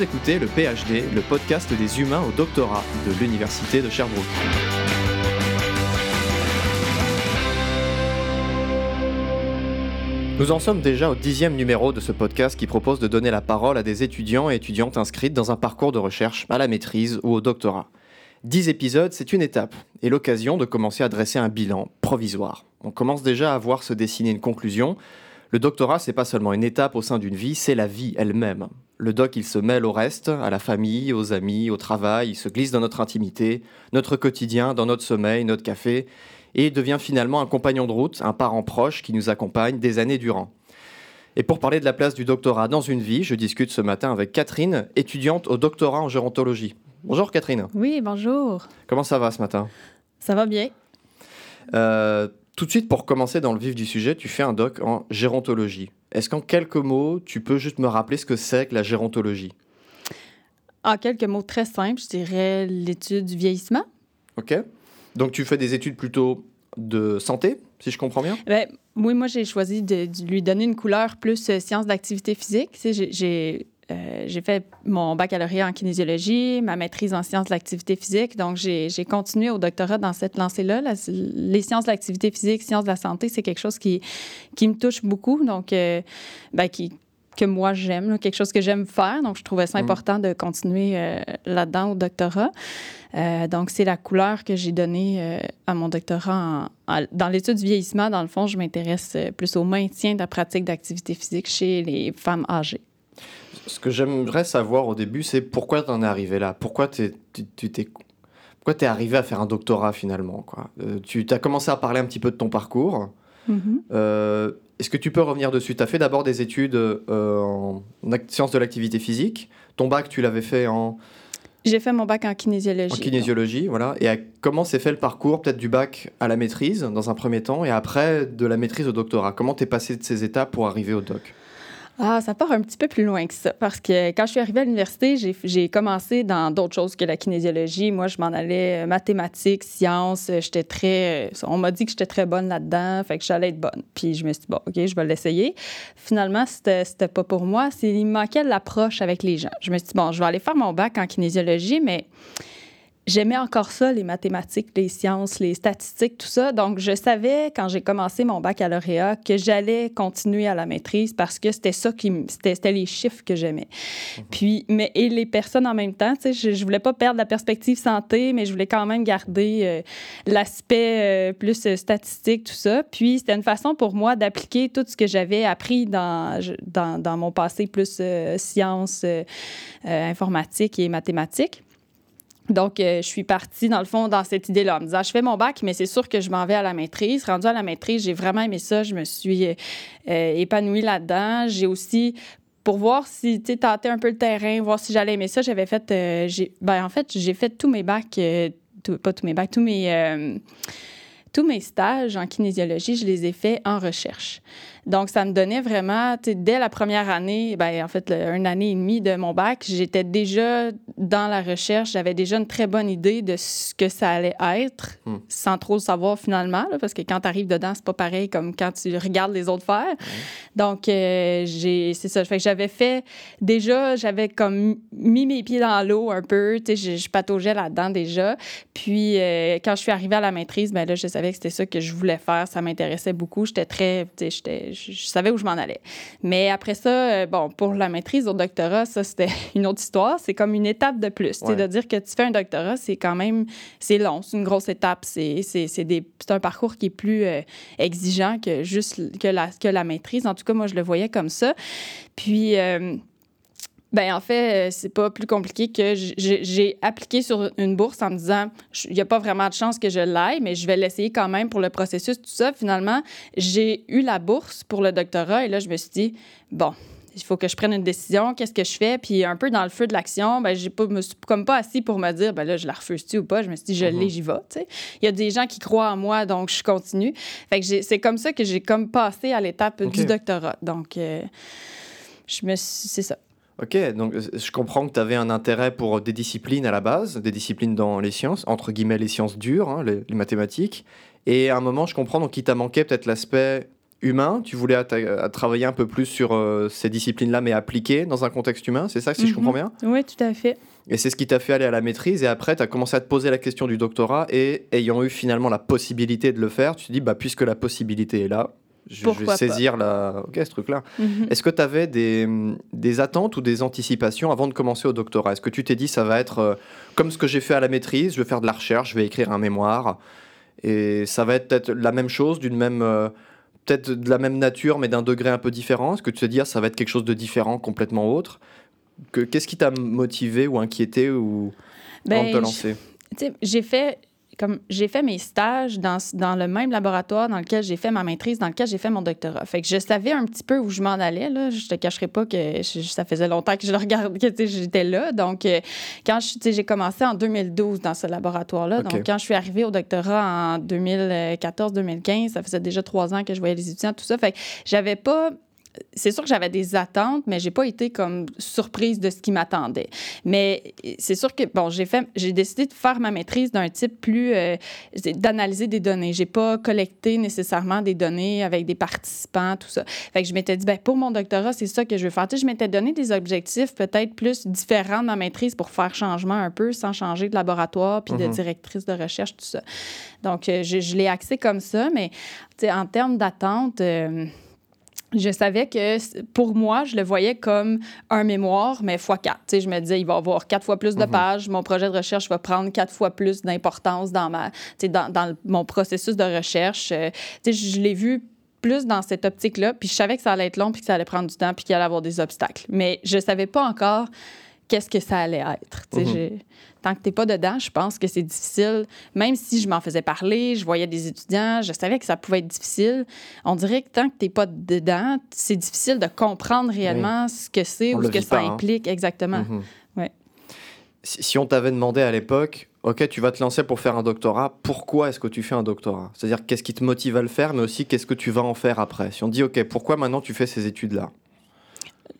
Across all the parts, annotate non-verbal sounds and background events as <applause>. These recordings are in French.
Vous écoutez le PhD, le podcast des humains au doctorat de l'Université de Sherbrooke. Nous en sommes déjà au dixième numéro de ce podcast qui propose de donner la parole à des étudiants et étudiantes inscrites dans un parcours de recherche à la maîtrise ou au doctorat. Dix épisodes, c'est une étape et l'occasion de commencer à dresser un bilan provisoire. On commence déjà à voir se dessiner une conclusion. Le doctorat, c'est pas seulement une étape au sein d'une vie, c'est la vie elle-même. Le doc, il se mêle au reste, à la famille, aux amis, au travail, il se glisse dans notre intimité, notre quotidien, dans notre sommeil, notre café, et devient finalement un compagnon de route, un parent proche qui nous accompagne des années durant. Et pour parler de la place du doctorat dans une vie, je discute ce matin avec Catherine, étudiante au doctorat en gérontologie. Bonjour Catherine. Oui, bonjour. Comment ça va ce matin? Ça va bien. Euh, tout de suite, pour commencer dans le vif du sujet, tu fais un doc en gérontologie. Est-ce qu'en quelques mots, tu peux juste me rappeler ce que c'est que la gérontologie? En quelques mots très simples, je dirais l'étude du vieillissement. Ok. Donc tu fais des études plutôt de santé, si je comprends bien? Ben, oui, moi, j'ai choisi de, lui donner une couleur plus euh, sciences d'activité physique. J'ai euh, j'ai fait mon baccalauréat en kinésiologie, ma maîtrise en sciences de l'activité physique. Donc, j'ai continué au doctorat dans cette lancée-là. les sciences de l'activité physique, sciences de la santé, c'est quelque chose qui, qui me touche beaucoup. Donc, euh, ben, qui, que moi j'aime, quelque chose que j'aime faire. Donc, je trouvais ça mm. important de continuer euh, là-dedans au doctorat. donc, c'est la couleur que j'ai donnée à mon doctorat. dans l'étude du vieillissement, dans le fond, je m'intéresse plus au maintien de la pratique d'activité physique chez les femmes âgées ce que j'aimerais savoir au début, c'est pourquoi tu en es arrivé là? Pourquoi tu t'es pourquoi tu es arrivé à faire un doctorat finalement quoi? Euh, Tu as commencé à parler un petit peu de ton parcours. Mm-hmm. Euh, est-ce que tu peux revenir dessus? Tu as fait d'abord des études euh, en sciences de l'activité physique. Ton bac, tu l'avais fait en... J'ai fait mon bac en kinésiologie. En kinésiologie, voilà. Et comment s'est fait le parcours peut-être du bac à la maîtrise dans un premier temps et après de la maîtrise au doctorat? Comment tu es passé de ces étapes pour arriver au doc? Ah, ça part un petit peu plus loin que ça. Parce que quand je suis arrivée à l'université, j'ai commencé dans d'autres choses que la kinésiologie. Moi, je m'en allais euh, mathématiques, sciences. Euh, j'étais très. Euh, on m'a dit que j'étais très bonne là-dedans. Fait que j'allais être bonne. Puis je me suis dit, bon, OK, je vais l'essayer. Finalement, c'était pas pour moi. Il me manquait l'approche avec les gens. Je me suis dit, bon, je vais aller faire mon bac en kinésiologie, mais j'aimais encore ça, les mathématiques, les sciences, les statistiques, tout ça. Donc, je savais quand j'ai commencé mon baccalauréat que j'allais continuer à la maîtrise parce que c'était ça qui, c'était les chiffres que j'aimais. Mhm. Puis, mais et les personnes en même temps, tu sais, je, je voulais pas perdre la perspective santé, mais je voulais quand même garder euh, l'aspect euh, plus euh, statistique, tout ça. Puis, c'était une façon pour moi d'appliquer tout ce que j'avais appris dans, dans, dans, mon passé plus sciences, informatique et mathématiques. Donc, euh, je suis partie, dans le fond, dans cette idée-là, en me disant, je fais mon bac, mais c'est sûr que je m'en vais à la maîtrise. Rendu à la maîtrise, j'ai vraiment aimé ça. Je me suis euh, épanouie là-dedans. J'ai aussi, pour voir si, tu tâter un peu le terrain, voir si j'allais aimer ça, j'avais fait, euh, ben, en fait, j'ai fait tous mes bacs, pas tous mes bacs, tous mes tous mes stages en kinésiologie, je les ai faits en recherche. Donc, ça me donnait vraiment, dès la première année, ben, en fait, une année et demie de mon bac, j'étais déjà dans la recherche. J'avais déjà une très bonne idée de ce que ça allait être, hmm. sans trop le savoir finalement, parce que quand tu arrives dedans, c'est pas pareil comme quand tu regardes les autres faire. Donc, euh, j'ai, c'est ça. Fait que j'avais fait, déjà, j'avais comme mis mes pieds dans l'eau un peu, tu sais, je, je, pataugeais là-dedans déjà. Puis, euh, quand je suis arrivée à la maîtrise, ben là, je savais que c'était ça que je voulais faire. Ça m'intéressait beaucoup. J'étais très, tu sais, je, savais où je m'en allais. Mais après ça, euh, bon, pour la maîtrise au doctorat, ça, c'était <laughs> une autre histoire. C'est comme une étape de plus. C'est de dire que tu fais un doctorat, c'est quand même, c'est long, c'est une grosse étape. C'est, un parcours qui est plus euh, exigeant que juste que la, que la maîtrise. En tout cas, moi, je le voyais comme ça. Puis, euh, ben en fait, euh, c'est pas plus compliqué que j'ai appliqué sur une bourse en me disant il n'y a pas vraiment de chance que je l'aille, mais je vais l'essayer quand même pour le processus, tout ça. Finalement, j'ai eu la bourse pour le doctorat et là, je me suis dit bon, il faut que je prenne une décision, qu'est-ce que je fais? Puis un peu dans le feu de l'action, ben, j'ai pas, me suis comme pas assis pour me dire, ben là, je la refuse-tu ou pas? Je me suis dit, je l'ai, mhm. j'y vais, Il y a des gens qui croient en moi, donc je continue. Fait que c'est comme ça que j'ai comme passé à l'étape du doctorat. Donc, euh, je me c'est ça. Ok, donc euh, je comprends que tu avais un intérêt pour des disciplines à la base, des disciplines dans les sciences, entre guillemets les sciences dures, hein, les, mathématiques. Et à un moment, je comprends donc qu'il t'a manqué peut-être l'aspect humain, tu voulais travailler un peu plus sur ces disciplines-là, mais appliquées dans un contexte humain, c'est ça, si je comprends bien? Oui, tout à fait. Et c'est ce qui t'a fait aller à la maîtrise. Et après, tu as commencé à te poser la question du doctorat. Et ayant eu finalement la possibilité de le faire, tu te dis, bah, puisque la possibilité est là, je, vais saisir la... ce truc-là. Mhm. Est-ce que tu avais des, des, attentes ou des anticipations avant de commencer au doctorat? Est-ce que tu t'es dit, ça va être euh, comme ce que j'ai fait à la maîtrise, je vais faire de la recherche, je vais écrire un mémoire, et ça va être peut-être la même chose, d'une même... Euh, peut-être de la même nature, mais d'un degré un peu différent? Est-ce que tu te dis, ah, ça va être quelque chose de différent, complètement autre? Qu'est-ce qui t'a motivé ou inquiété ou ben, avant de te lancer? J'ai fait comme j'ai fait mes stages dans, dans, le même laboratoire dans lequel j'ai fait ma maîtrise, dans lequel j'ai fait mon doctorat. Fait que je savais un petit peu où je m'en allais. Là. Je te cacherai pas que ça faisait longtemps que je le regardais, que j'étais là. Donc, euh, quand j'ai commencé en 2012 dans ce laboratoire-là, donc quand je suis arrivée au doctorat en 2014-2015, ça faisait déjà trois ans que je voyais les étudiants, tout ça. Fait que j'avais pas c'est sûr que j'avais des attentes, mais j'ai pas été comme surprise de ce qui m'attendait. Mais c'est sûr que bon, j'ai fait, j'ai décidé de faire ma maîtrise d'un type plus euh, d'analyser des données. J'ai pas collecté nécessairement des données avec des participants, tout ça. Fait que je m'étais dit, ben pour mon doctorat, c'est ça que je veux faire. Tu sais, je m'étais donné des objectifs peut-être plus différents de ma maîtrise pour faire changement un peu, sans changer de laboratoire puis de mm-hmm. directrice de recherche, tout ça. Donc, euh, je, l'ai axé comme ça, mais en termes d'attente. Euh, je savais que pour moi, je le voyais comme un mémoire, mais fois quatre. je me disais, il va avoir quatre fois plus de mhm. pages. Mon projet de recherche va prendre quatre fois plus d'importance dans, ma, dans, dans mon processus de recherche. Euh, je l'ai vu plus dans cette optique-là, puis je savais que ça allait être long, puis que ça allait prendre du temps, puis qu'il allait avoir des obstacles. Mais je savais pas encore qu'est-ce que ça allait être. Mhm. Tant que tu n'es pas dedans, je pense que c'est difficile. Même si je m'en faisais parler, je voyais des étudiants, je savais que ça pouvait être difficile. On dirait que tant que tu n'es pas dedans, c'est difficile de comprendre réellement ce que c'est ou ce que ça hein. implique exactement. Mhm. ouais. Si, on t'avait demandé à l'époque, OK, tu vas te lancer pour faire un doctorat, pourquoi est-ce que tu fais un doctorat? C'est-à-dire qu'est-ce qui te motive à le faire, mais aussi qu'est-ce que tu vas en faire après? Si on dit, OK, pourquoi maintenant tu fais ces études-là?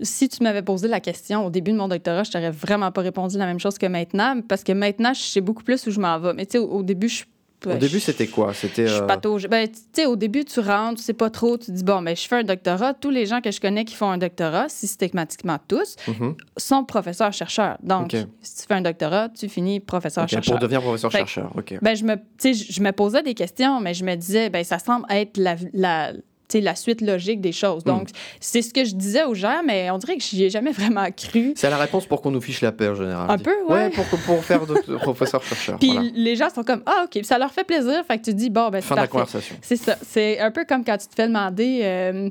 Si tu m'avais posé la question au début de mon doctorat, je t'aurais vraiment pas répondu la même chose que maintenant, parce que maintenant, je sais beaucoup plus où je m'en vais. Mais tu sais, au, début, je au début, c'était quoi? C'était. Je euh... Ben, tu sais, au début, tu rentres, tu sais pas trop, tu dis, bon, ben, je fais un doctorat. Tous les gens que je connais qui font un doctorat, systématiquement tous, mm-hmm. sont professeurs-chercheurs. Donc, si tu fais un doctorat, tu finis professeur-chercheur. pour devenir professeur-chercheur, OK. Ben, je me, je me posais des questions, mais je me disais, ben, ça semble être la, la la suite logique des choses. Donc, hmm. c'est ce que je disais aux gens, mais on dirait que j'y ai jamais vraiment cru. C'est la réponse pour qu'on nous fiche la paix en général. Un peu, ouais. ouais pour, pour faire <laughs> professeur-chercheur. Puis les gens sont comme, ah, OK, ça leur fait plaisir. Fait que tu dis, bon, ben, Fin de la conversation. C'est ça. C'est un peu comme quand tu te fais demander euh,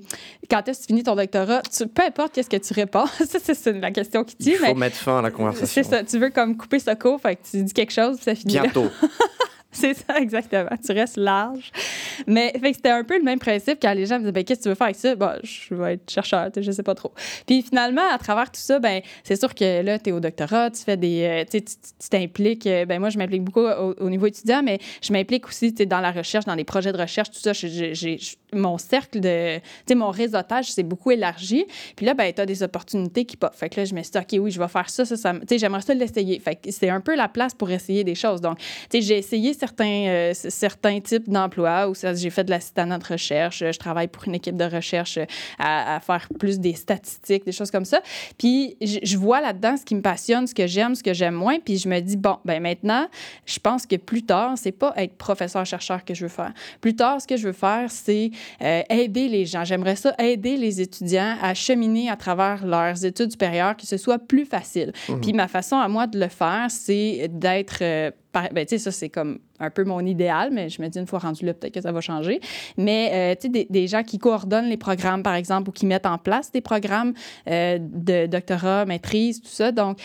quand est-ce que tu finis ton doctorat, peu importe qu'est-ce que tu réponds, <laughs> ça, c'est la question qui tue. Il faut mettre fin à la conversation. C'est ça. Tu veux comme couper ce cours, fait que tu dis quelque chose, puis ça finit. Bientôt. <laughs> <laughs> C'est ça, exactement. Tu restes large. Mais c'était un peu le même principe quand les gens me disaient ben, Qu'est-ce que tu veux faire avec ça? Bon, Je vais être chercheur, je sais pas trop. Puis finalement, à travers tout ça, ben, c'est sûr que là, tu es au doctorat, tu fais des. Euh, tu t'impliques. Euh, ben, moi, je m'implique beaucoup au, niveau étudiant, mais je m'implique aussi dans la recherche, dans les projets de recherche, tout ça. Mon cercle de. Tu sais, mon réseautage s'est beaucoup élargi. Puis là, ben, tu as des opportunités qui pop. Fait que là, je me suis dit OK, oui, je vais faire ça, ça, ça. Tu sais, j'aimerais ça l'essayer. Fait que c'est un peu la place pour essayer des choses. Donc, tu sais, j'ai essayé certains, euh, certains types d'emplois où j'ai fait de l'assistanat de recherche. Je travaille pour une équipe de recherche euh, à, faire plus des statistiques, des choses comme ça. Puis je, vois là-dedans ce qui me passionne, ce que j'aime, ce que j'aime moins. Puis je me dis, bon, ben maintenant, je pense que plus tard, c'est pas être professeur-chercheur que je veux faire. Plus tard, ce que je veux faire, c'est euh, aider les gens. J'aimerais ça aider les étudiants à cheminer à travers leurs études supérieures, que ce soit plus facile. Mmh. Puis ma façon à moi de le faire, c'est d'être ben, tu sais, ça, c'est comme un peu mon idéal, mais je me dis, une fois rendu là, peut-être que ça va changer. Mais, euh, tu sais, des, des, gens qui coordonnent les programmes, par exemple, ou qui mettent en place des programmes euh, de doctorat, maîtrise, tout ça. Donc,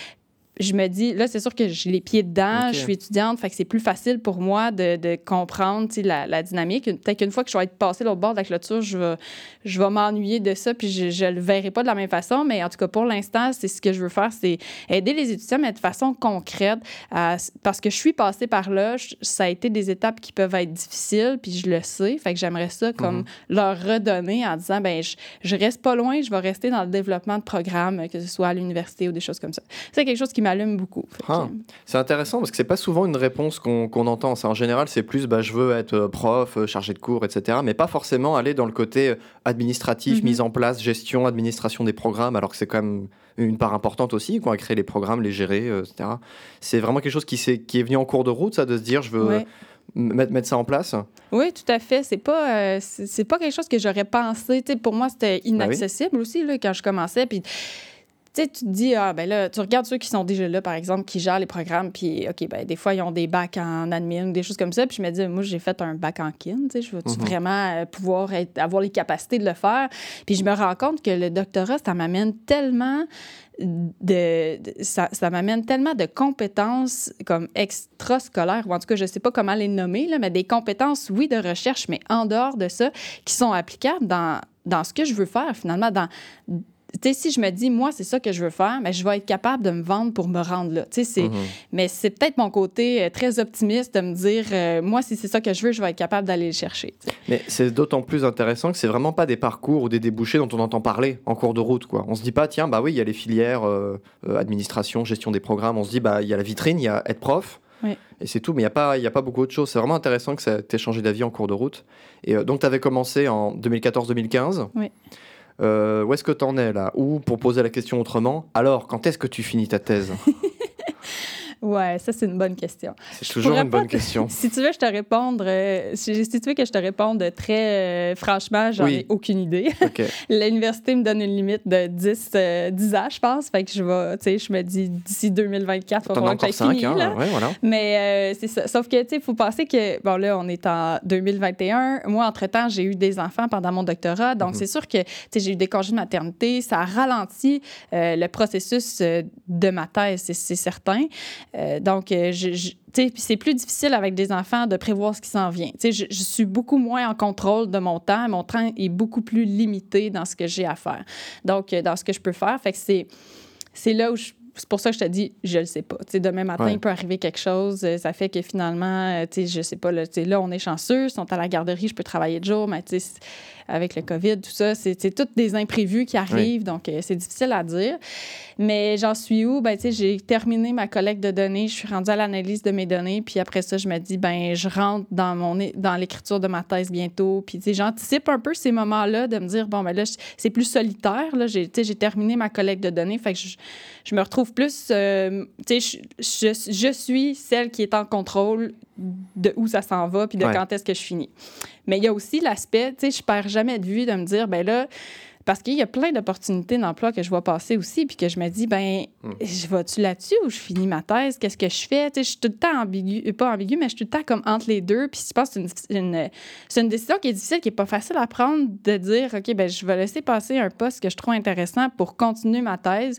je me dis, là, c'est sûr que j'ai les pieds dedans, je suis étudiante, fait que c'est plus facile pour moi de, de comprendre la, la, dynamique. Peut-être qu'une fois que je vais être passée l'autre bord de la clôture, je vais, je vais m'ennuyer de ça, puis je ne le verrai pas de la même façon. Mais en tout cas, pour l'instant, c'est ce que je veux faire, c'est aider les étudiants, mais de façon concrète. parce que je suis passée par là, ça a été des étapes qui peuvent être difficiles, puis je le sais. Fait que j'aimerais ça comme mhm. leur redonner en disant, ben je, je reste pas loin, je vais rester dans le développement de programmes, que ce soit à l'université ou des choses comme ça. C'est quelque chose qui m'allume beaucoup. Ah, c'est intéressant parce que c'est pas souvent une réponse qu'on entend. en général, c'est plus bah, je veux être euh, prof, euh, chargé de cours, etc. Mais pas forcément aller dans le côté administratif, mhm. mise en place, gestion, administration des programmes, alors que c'est quand même une part importante aussi, quoi, créer les programmes, les gérer, etc. C'est vraiment quelque chose qui, est, qui est venu en cours de route, ça, de se dire je veux mettre, mettre ça en place? Oui, tout à fait. C'est pas, euh, c'est pas quelque chose que j'aurais pensé. pour moi, c'était ben inaccessible aussi là, quand je commençais. Puis, tu te dis, ah, ben là, tu regardes ceux qui sont déjà là, par exemple, qui gèrent les programmes, puis, OK, ben, des fois, ils ont des bacs en admin ou des choses comme ça. Puis je me dis, moi, j'ai fait un bac en kin, tu sais, je veux-tu mhm. vraiment euh, pouvoir avoir les capacités de le faire? Puis je me rends compte que le doctorat, ça m'amène tellement de, ça, ça m'amène tellement de compétences comme extrascolaires, ou en tout cas, je ne sais pas comment les nommer, là, mais des compétences, oui, de recherche, mais en dehors de ça, qui sont applicables dans, dans ce que je veux faire, finalement, dans, tu sais, si je me dis, moi, c'est ça que je veux faire, mais je vais être capable de me vendre pour me rendre là. Tu sais. Mhm. Mais c'est peut-être mon côté euh, très optimiste de me dire, euh, moi, si c'est ça que je veux, je vais être capable d'aller le chercher. Mais c'est d'autant plus intéressant que c'est vraiment pas des parcours ou des débouchés dont on entend parler en cours de route, quoi. On se dit pas, tiens, bah oui, il y a les filières euh, administration, gestion des programmes. On se dit, bah, il y a la vitrine, il y a être prof. Et c'est tout, mais il n'y a, pas, a pas beaucoup d'autres choses. C'est vraiment intéressant que ça t'ait changé d'avis en cours de route. Et donc, tu avais commencé en 2014-2015. Oui. Euh, où est-ce que tu es là? Ou pour poser la question autrement, alors quand est-ce que tu finis ta thèse? <laughs> Ouais, ça, c'est une bonne question. C'est toujours une bonne question. <laughs> si tu veux, je te répondre. Euh, si, tu veux que je te réponde très euh, franchement, j'en ai aucune idée. <laughs> L'université me donne une limite de 10, 10 euh, ans, je pense. Fait que je vais, tu sais, je me dis d'ici 2024, il va falloir que fini. Hein, là. Ouais, voilà. Mais c'est ça. Sauf que, tu sais, il faut penser que, bon, là, on est en 2021. Moi, entre-temps, j'ai eu des enfants pendant mon doctorat. Donc, mhm. c'est sûr que, tu sais, j'ai eu des congés de maternité. Ça a ralenti le processus de ma thèse, c'est certain. Euh, donc, euh, c'est plus difficile avec des enfants de prévoir ce qui s'en vient. Je, je suis beaucoup moins en contrôle de mon temps. Mon temps est beaucoup plus limité dans ce que j'ai à faire. Donc, euh, dans ce que je peux faire. Fait que c'est là où je c'est pour ça que je te dis, je le sais pas. demain matin, il peut arriver quelque chose. Ça fait que finalement, je je sais pas, là, là, on est chanceux, ils sont à la garderie, je peux travailler de jour, mais avec le COVID, tout ça, c'est toutes des imprévus qui arrivent, donc euh, c'est difficile à dire. Mais j'en suis où? Ben, j'ai terminé ma collecte de données, je suis rendue à l'analyse de mes données, puis après ça, je me dis, ben je rentre dans, mon, dans l'écriture de ma thèse bientôt, puis j'anticipe un peu ces moments-là de me dire, bon, ben là, c'est plus solitaire, j'ai terminé ma collecte de données, fait que je, je me retrouve plus, euh, tu sais, je, je, je, suis celle qui est en contrôle de où ça s'en va, puis de quand est-ce que je finis. Mais il y a aussi l'aspect, tu sais, je perds jamais de vue de me dire, ben là, parce qu'il y a plein d'opportunités d'emploi que je vois passer aussi, puis que je me dis, ben, hmm. je vais-tu là-dessus ou je finis ma thèse? Qu'est-ce que je fais? Tu sais, je suis tout le temps ambigu, pas ambigu, mais je suis tout le temps comme entre les deux. Puis je pense que c'est une, une, décision qui est difficile, qui n'est pas facile à prendre, de dire, OK, ben, je vais laisser passer un poste que je trouve intéressant pour continuer ma thèse.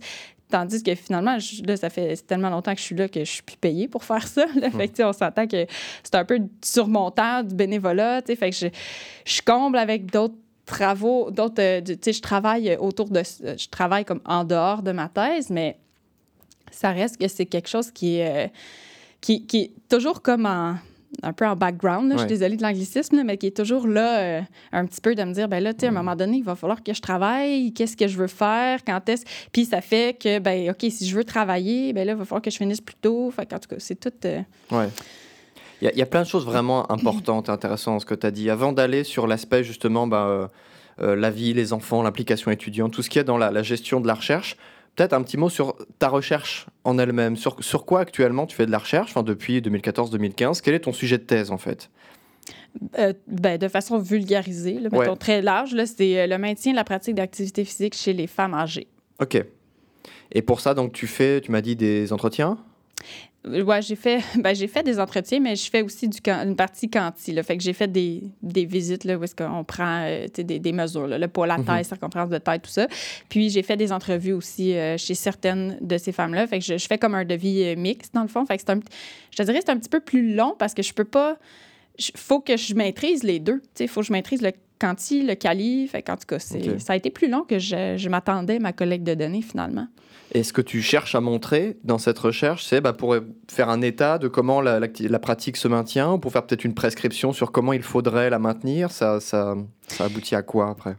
Tandis que finalement, là, ça fait tellement longtemps que je suis là que je suis plus payée pour faire ça. Là. Fait que, on s'entend que c'est un peu sur mon temps, du bénévolat. Fait que je, je comble avec d'autres travaux, d'autres. Euh, tu sais, je travaille autour de. Je travaille comme en dehors de ma thèse, mais ça reste que c'est quelque chose qui est, euh, qui, qui est toujours comme en un peu en background, je suis désolée de l'anglicisme, mais qui est toujours là euh, un petit peu de me dire, ben là, tu sais, à un mm. moment donné, il va falloir que je travaille, qu'est-ce que je veux faire, quand est-ce... Puis ça fait que, ben OK, si je veux travailler, ben là, il va falloir que je finisse plus tôt. Fait en tout cas, c'est tout... Euh, ouais. Il y, a plein de choses vraiment importantes et intéressantes, ce que tu as dit. Avant d'aller sur l'aspect, justement, ben, euh, la vie, les enfants, l'implication étudiante, tout ce qui est dans la, la gestion de la recherche, peut-être un petit mot sur ta recherche en elle-même. Sur, sur quoi actuellement tu fais de la recherche enfin, depuis 2014-2015 Quel est ton sujet de thèse en fait? Euh, ben, de façon vulgarisée, mettons très large, c'est euh, le maintien de la pratique d'activité physique chez les femmes âgées. OK. Et pour ça, donc, tu fais, tu m'as dit, des entretiens? Ouais, j'ai fait, <laughs> ben, j'ai fait des entretiens, mais je fais aussi du, une partie quanti. Là. Fait que j'ai fait des, des visites là, où est-ce qu'on prend euh, des, des, mesures, là, le poids, la mhm. taille, circonférence de taille, tout ça. Puis j'ai fait des entrevues aussi euh, chez certaines de ces femmes-là. Fait que je, fais comme un devis euh, mixte, dans le fond. Fait que c'est un, je te dirais c'est un petit peu plus long parce que je peux pas... Il faut que je maîtrise les deux. Il faut que je maîtrise le quanti, le quali. Fait en tout cas, ça a été plus long que je, je m'attendais ma collecte de données, finalement. Et ce que tu cherches à montrer dans cette recherche, c'est bah, pour faire un état de comment la, la, pratique se maintient, ou pour faire peut-être une prescription sur comment il faudrait la maintenir. Ça, ça, ça aboutit à quoi après?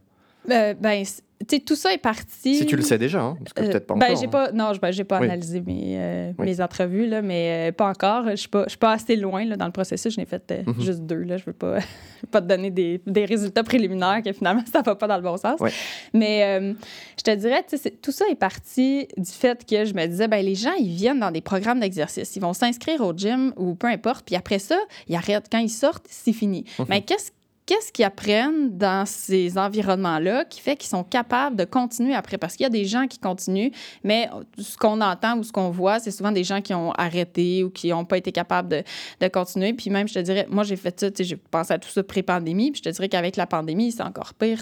Euh, ben, sais, tout ça est parti. Si tu le sais déjà, hein, parce que Euh, peut-être pas ben, encore. j'ai hein. pas, non, ben, j'ai pas Oui. analysé mes, euh, Oui. mes entrevues, là, mais pas encore. Je suis pas, je suis pas assez loin là, dans le processus. Je n'ai fait Mhm. juste deux. Là. Je veux pas, <laughs> pas te donner des, des résultats préliminaires que finalement, <laughs> ça va pas dans le bon sens. Mais je te dirais, tu tout ça est parti du fait que je me disais, ben, les gens, ils viennent dans des programmes d'exercice. Ils vont s'inscrire au gym ou peu importe. Puis après ça, ils arrêtent. Quand ils sortent, c'est fini. Mhm. Mais qu'est-ce Qu'est-ce qu'ils apprennent dans ces environnements-là qui fait qu'ils sont capables de continuer après? Parce qu'il y a des gens qui continuent, mais ce qu'on entend ou ce qu'on voit, c'est souvent des gens qui ont arrêté ou qui n'ont pas été capables de, de continuer. Puis même, je te dirais, moi, j'ai fait ça, tu sais, j'ai pensé à tout ça pré-pandémie, puis je te dirais qu'avec la pandémie, c'est encore pire.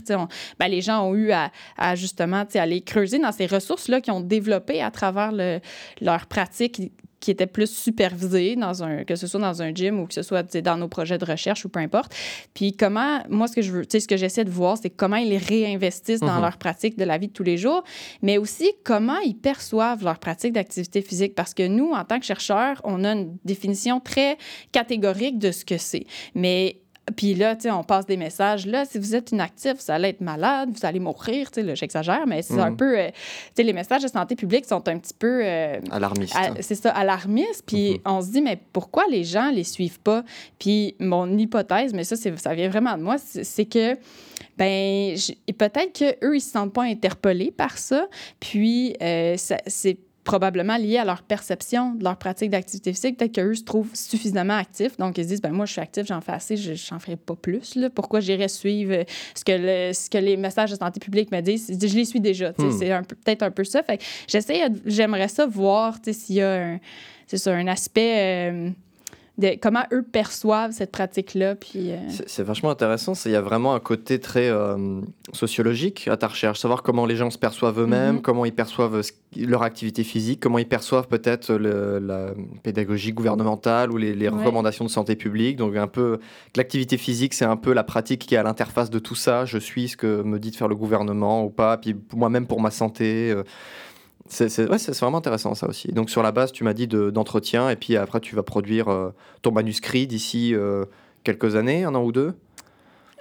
ben, les gens ont eu à, justement aller creuser dans ces ressources-là qu'ils ont développées à travers le, leur pratique qui était plus supervisée, dans un, que ce soit dans un gym ou que ce soit dans nos projets de recherche ou peu importe. Puis comment, moi, ce que je veux, tu sais, ce que j'essaie de voir, c'est comment ils réinvestissent dans Mhm. leur pratique de la vie de tous les jours, mais aussi comment ils perçoivent leur pratique d'activité physique. Parce que nous, en tant que chercheurs, on a une définition très catégorique de ce que c'est. Mais puis là, tu sais, on passe des messages. Là, si vous êtes inactif, vous allez être malade, vous allez mourir. Tu sais, j'exagère, mais c'est un peu... euh, tu sais, les messages de santé publique sont un petit peu... euh, Alarmiste. à- c'est ça, alarmiste. Puis Mhm. on se dit, mais pourquoi les gens les suivent pas? Puis mon hypothèse, mais ça, ça vient vraiment de moi, c'est que, ben, peut-être qu'eux, ils se sentent pas interpellés par ça. Puis euh, c'est probablement lié à leur perception de leur pratique d'activité physique. Peut-être qu'eux se trouvent suffisamment actifs. Donc, ils se disent, ben moi, je suis actif, j'en fais assez, je n'en ferai pas plus. Là. Pourquoi j'irais suivre ce que, le- ce que les messages de santé publique me disent? Je les suis déjà. Hmm. C'est peut-être un peu ça. Fait que j'essaie, j'aimerais ça voir s'il y a un, ça, un aspect euh, de comment eux perçoivent cette pratique-là. Puis, euh, C'est vachement intéressant. Il y a vraiment un côté très euh, sociologique à ta recherche. Savoir comment les gens se perçoivent eux-mêmes, Mhm. comment ils perçoivent ce- leur activité physique, comment ils perçoivent peut-être la pédagogie gouvernementale ou les, les Ouais. recommandations de santé publique. Donc, un peu, l'activité physique, c'est un peu la pratique qui est à l'interface de tout ça. Je suis ce que me dit de faire le gouvernement ou pas. Puis moi-même pour ma santé. euh, c'est vraiment intéressant ça aussi. Donc sur la base, tu m'as dit de- d'entretien, et puis après tu vas produire euh, ton manuscrit d'ici euh, quelques années, un an ou deux?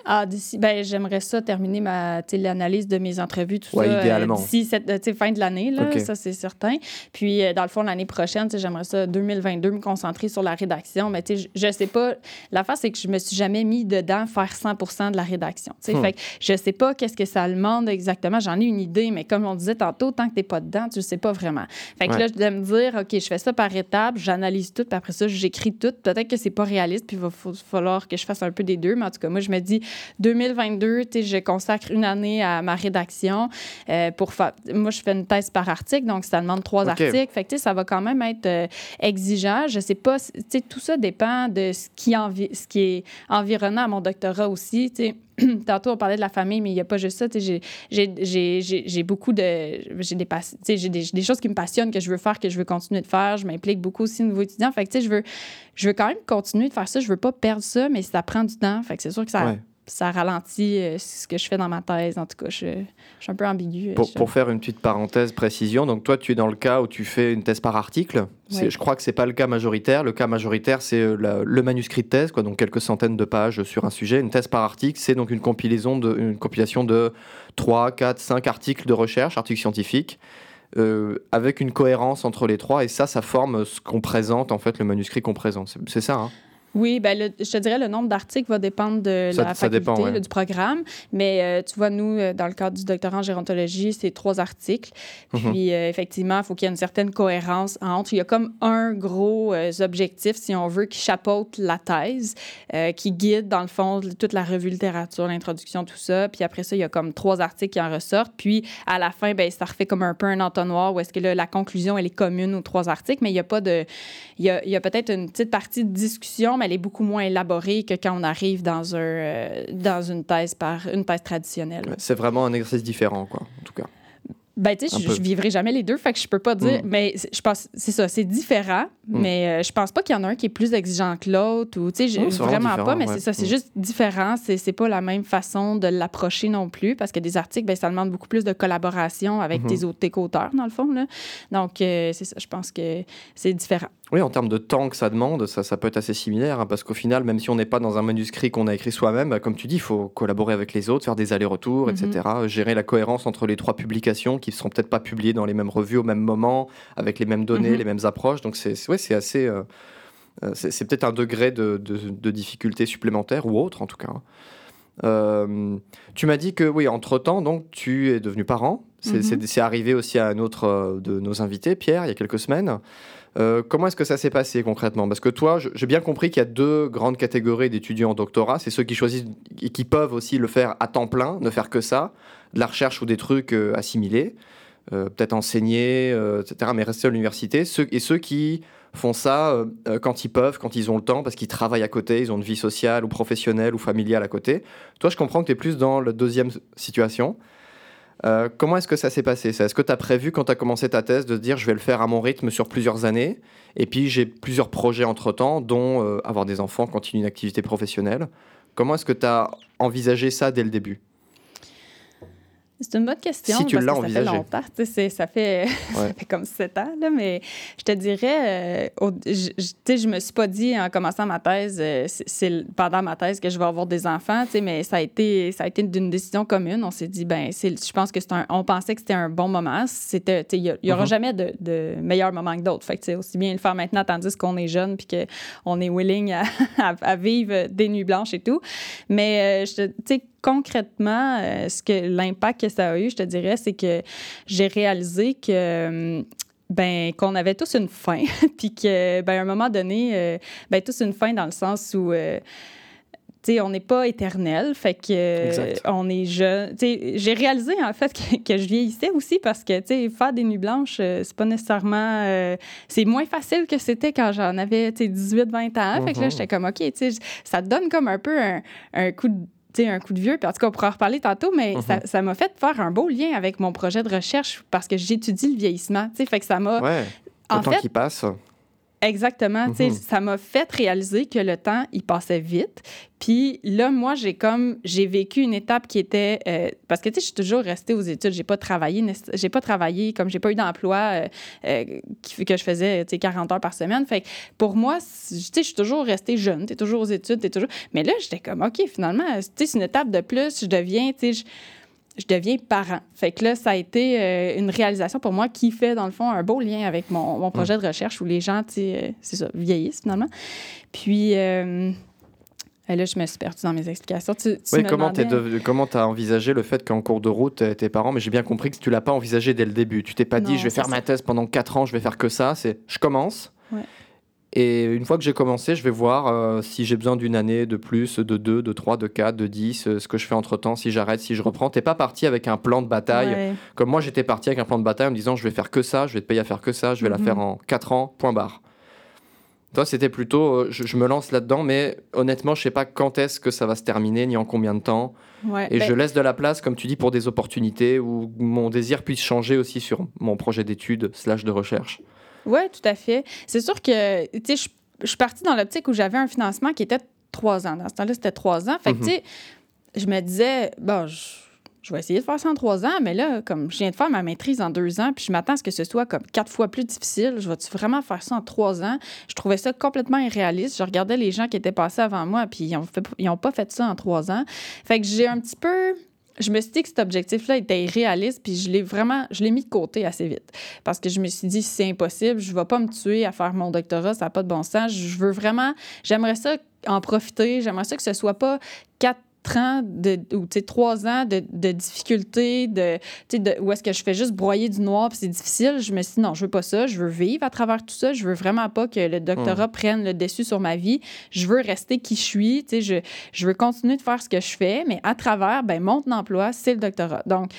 Ah, d'ici, ben, j'aimerais ça terminer ma, l'analyse de mes entrevues, tout Ouais, ça, euh, idéalement. d'ici cette, euh, fin de l'année, là, ça c'est certain. Puis, euh, dans le fond, l'année prochaine, j'aimerais ça, 2022, me concentrer sur la rédaction. Mais tu sais, je, je sais pas, l'affaire, c'est que je me suis jamais mis dedans faire 100 de la rédaction. tu sais. Hmm. Fait que je sais pas qu'est-ce que ça demande exactement. J'en ai une idée, mais comme on disait tantôt, tant que t'es pas dedans, tu le sais pas vraiment. Fait que Ouais. là, je dois me dire, OK, je fais ça par étapes, j'analyse tout, puis après ça, j'écris tout. Peut-être que c'est pas réaliste, puis il va falloir que je fasse un peu des deux. Mais en tout cas, moi, je me dis, 2022, tu sais, je consacre une année à ma rédaction euh, pour. Moi, je fais une thèse par article, donc ça demande trois articles. Fait que, ça va quand même être euh, exigeant. Je sais pas, tout ça dépend de ce qui, envi- ce qui est environnant à mon doctorat aussi. <clears throat> Tantôt, on parlait de la famille, mais il n'y a pas juste ça. J'ai beaucoup de. J'ai des, choses qui me passionnent, que je veux faire, que je veux continuer de faire. Je m'implique beaucoup aussi au niveau étudiant. Fait que, je veux, je veux quand même continuer de faire ça. Je veux pas perdre ça, mais ça prend du temps. Fait que c'est sûr que ça, Ouais. ça ralentit euh, ce que je fais dans ma thèse. En tout cas, je, je suis un peu ambiguë. Pour, Je- pour faire une petite parenthèse précision, donc toi tu es dans le cas où tu fais une thèse par article? Ouais. Je crois que c'est pas le cas majoritaire. Le cas majoritaire c'est euh, le manuscrit de thèse, quoi, donc quelques centaines de pages sur un sujet. Une thèse par article, c'est donc une compilation de, une compilation de 3, 4, 5 articles de recherche, articles scientifiques. euh, avec une cohérence entre les trois et ça, ça forme ce qu'on présente en fait, le manuscrit qu'on présente. C'est- C'est ça, hein Oui, ben le- je te dirais le nombre d'articles va dépendre de Ça- la faculté, dépend, ouais. là, du programme. Mais euh, tu vois, nous, euh, dans le cadre du doctorat en gérontologie, c'est trois articles. Mhm. Puis euh, effectivement, il faut qu'il y ait une certaine cohérence entre. Il y a comme un gros euh, objectif, si on veut, qui chapeaute la thèse, qui guide, dans le fond, toute la revue littérature, l'introduction, tout ça. Puis après ça, il y a comme trois articles qui en ressortent. Puis à la fin, ben, ça refait comme un peu un entonnoir où est-ce que là, la conclusion, elle est commune aux trois articles, mais il n'y a pas de. Il y a, y a peut-être une petite partie de discussion, mais elle est beaucoup moins élaborée que quand on arrive dans, un, euh, dans une, thèse par, une thèse traditionnelle. C'est vraiment un exercice différent, quoi, en tout cas. Ben, tu sais, je, je vivrai jamais les deux, fait que je peux pas dire. Mm. Mais je pense, c'est ça, c'est différent, Mm. mais euh, je pense pas qu'il y en a un qui est plus exigeant que l'autre, ou, tu sais, vraiment pas, mais ouais. c'est ça, c'est Mm. juste différent. C'est, c'est pas la même façon de l'approcher non plus, parce que des articles, ben, ça demande beaucoup plus de collaboration avec Mhm. tes autres tes co-auteurs, dans le fond, là. Donc, euh, c'est ça, je pense que c'est différent. Oui, en termes de temps que ça demande, ça, ça peut être assez similaire, hein, parce qu'au final, même si on n'est pas dans un manuscrit qu'on a écrit soi-même, comme tu dis, il faut collaborer avec les autres, faire des allers-retours, Mhm. etc. Gérer la cohérence entre les trois publications qui ne seront peut-être pas publiées dans les mêmes revues au même moment, avec les mêmes données, Mhm. les mêmes approches. Donc, c'est ouais, c'est assez. euh, euh, c'est peut-être un degré de, de- de difficulté supplémentaire, ou autre en tout cas. hein. Euh, tu m'as dit que, oui, entre-temps, donc, tu es devenu parent. C'est c'est arrivé aussi à un autre de nos invités, Pierre, il y a quelques semaines. Euh, comment est-ce que ça s'est passé concrètement? Parce que toi, j'ai bien compris qu'il y a deux grandes catégories d'étudiants en doctorat. C'est ceux qui choisissent et qui peuvent aussi le faire à temps plein, ne faire que ça, de la recherche ou des trucs euh, assimilés, euh, peut-être enseigner, euh, etc., mais rester à l'université. Et ceux qui font ça quand ils peuvent, quand ils ont le temps, parce qu'ils travaillent à côté, ils ont une vie sociale ou professionnelle ou familiale à côté. Toi, je comprends que tu es plus dans la deuxième situation. Comment est-ce que ça s'est passé Est-ce que tu as prévu quand tu as commencé ta thèse de dire je vais le faire à mon rythme sur plusieurs années? Et puis j'ai plusieurs projets entre-temps dont avoir des enfants, continuer une activité professionnelle Comment est-ce que tu as envisagé ça dès le début? C'est une bonne question. Si tu l'as envisagé. Ça fait ça, fait, <laughs> ça fait comme sept ans, là, mais je te dirais, euh, je, je- me suis pas dit en commençant ma thèse, euh, c'est- pendant ma thèse que je vais avoir des enfants, mais ça a été, ça a été d'une décision commune. On s'est dit, ben, je pense que c'est un, on pensait que c'était un bon moment. C'était, il y, aura Mhm. jamais de, de meilleur moment que d'autres. Fait que, aussi bien le faire maintenant tandis qu'on est jeune puis qu'on est willing à, <laughs> à- à vivre des nuits blanches et tout. Mais, euh, je te- tu sais, concrètement, euh, ce que l'impact que ça a eu, je te dirais, c'est que j'ai réalisé que euh, ben qu'on avait tous une fin, <laughs> puis que ben à un moment donné, euh, ben tous une fin dans le sens où euh, on n'est pas éternel, fait que euh, on est jeune. J'ai réalisé en fait <laughs> que, que je vieillissais aussi parce que faire des nuits blanches, euh, c'est pas nécessairement, euh, c'est moins facile que c'était quand j'en avais tu sais 18, 20 ans. Fait que là, Mhm. j'étais comme ok, ça donne comme un peu un, un coup de un coup de vieux. Puis en tout cas, on pourra en reparler tantôt, mais Mhm. ça- ça m'a fait faire un beau lien avec mon projet de recherche parce que j'étudie le vieillissement. Fait que ça m'a. Ouais, en le temps fait, qui passe. Exactement. sais, Mhm. Ça m'a fait réaliser que le temps, il passait vite. Puis là, moi, j'ai comme, j'ai vécu une étape qui était, euh, parce que tu sais, je suis toujours restée aux études. J'ai pas travaillé, j'ai pas travaillé, comme j'ai pas eu d'emploi euh, euh, qui que je faisais, tu sais, 40 heures par semaine. Fait que pour moi, tu sais, je suis toujours restée jeune. T'es toujours aux études, t'es toujours. Mais là, j'étais comme, OK, finalement, tu sais, c'est une étape de plus. Je deviens, tu sais, je- deviens parent. Fait que là, ça a été euh, une réalisation pour moi qui fait, dans le fond, un beau lien avec mon, mon projet de recherche où les gens, tu sais, euh, c'est ça, vieillissent finalement. Puis euh, euh, là, je me suis perdue dans mes explications. Tu, tu Oui, me comment tu demandais- comment as envisagé le fait qu'en cours de route, euh, tes parents, mais j'ai bien compris que tu l'as pas envisagé dès le début. Tu t'es pas dit, je vais faire ça. ma thèse pendant 4 ans, je vais faire que ça. C'est, je commence. Ouais. Et une fois que j'ai commencé, je vais voir euh, si j'ai besoin d'une année de plus, de 2, de 3, de 4, de 10, euh, ce que je fais entre temps, si j'arrête, si je reprends. T'es pas parti avec un plan de bataille. Ouais. Comme moi, j'étais parti avec un plan de bataille en me disant, je vais faire que ça, je vais te payer à faire que ça, je vais la Mhm. faire en 4 ans, point barre. Toi, c'était plutôt, euh, je, je me lance là-dedans, mais honnêtement, je sais pas quand est-ce que ça va se terminer, ni en combien de temps. Ouais. Et Ben, je laisse de la place, comme tu dis, pour des opportunités où mon désir puisse changer aussi sur mon projet d'études slash de recherche. Oui, tout à fait. C'est sûr que, tu sais, je suis partie dans l'optique où j'avais un financement qui était trois ans. Dans ce temps-là, c'était trois ans. Fait que, Mhm. tu sais, je me disais, bon, je, je vais essayer de faire ça en trois ans, mais là, comme je viens de faire ma maîtrise en deux ans, puis je m'attends à ce que ce soit comme quatre fois plus difficile, je vais-tu vraiment faire ça en trois ans? Je trouvais ça complètement irréaliste. Je regardais les gens qui étaient passés avant moi, puis ils ont, fait, ils ont pas fait ça en trois ans. Fait que j'ai un petit peu je me suis dit que cet objectif-là était irréaliste, puis je l'ai vraiment, je l'ai mis de côté assez vite. Parce que je me suis dit, c'est impossible, je ne vais pas me tuer à faire mon doctorat, ça n'a pas de bon sens. Je veux vraiment, j'aimerais ça en profiter, j'aimerais ça que ce soit pas quatre ans de, ou trois ans de, de difficultés, de, de, où est-ce que je fais juste broyer du noir puis c'est difficile. Je me suis dit, non, je veux pas ça. Je veux vivre à travers tout ça. Je veux vraiment pas que le doctorat prenne le dessus sur ma vie. Je veux rester qui je suis. Je, je veux continuer de faire ce que je fais, mais à travers, ben, mon emploi, c'est le doctorat. Donc,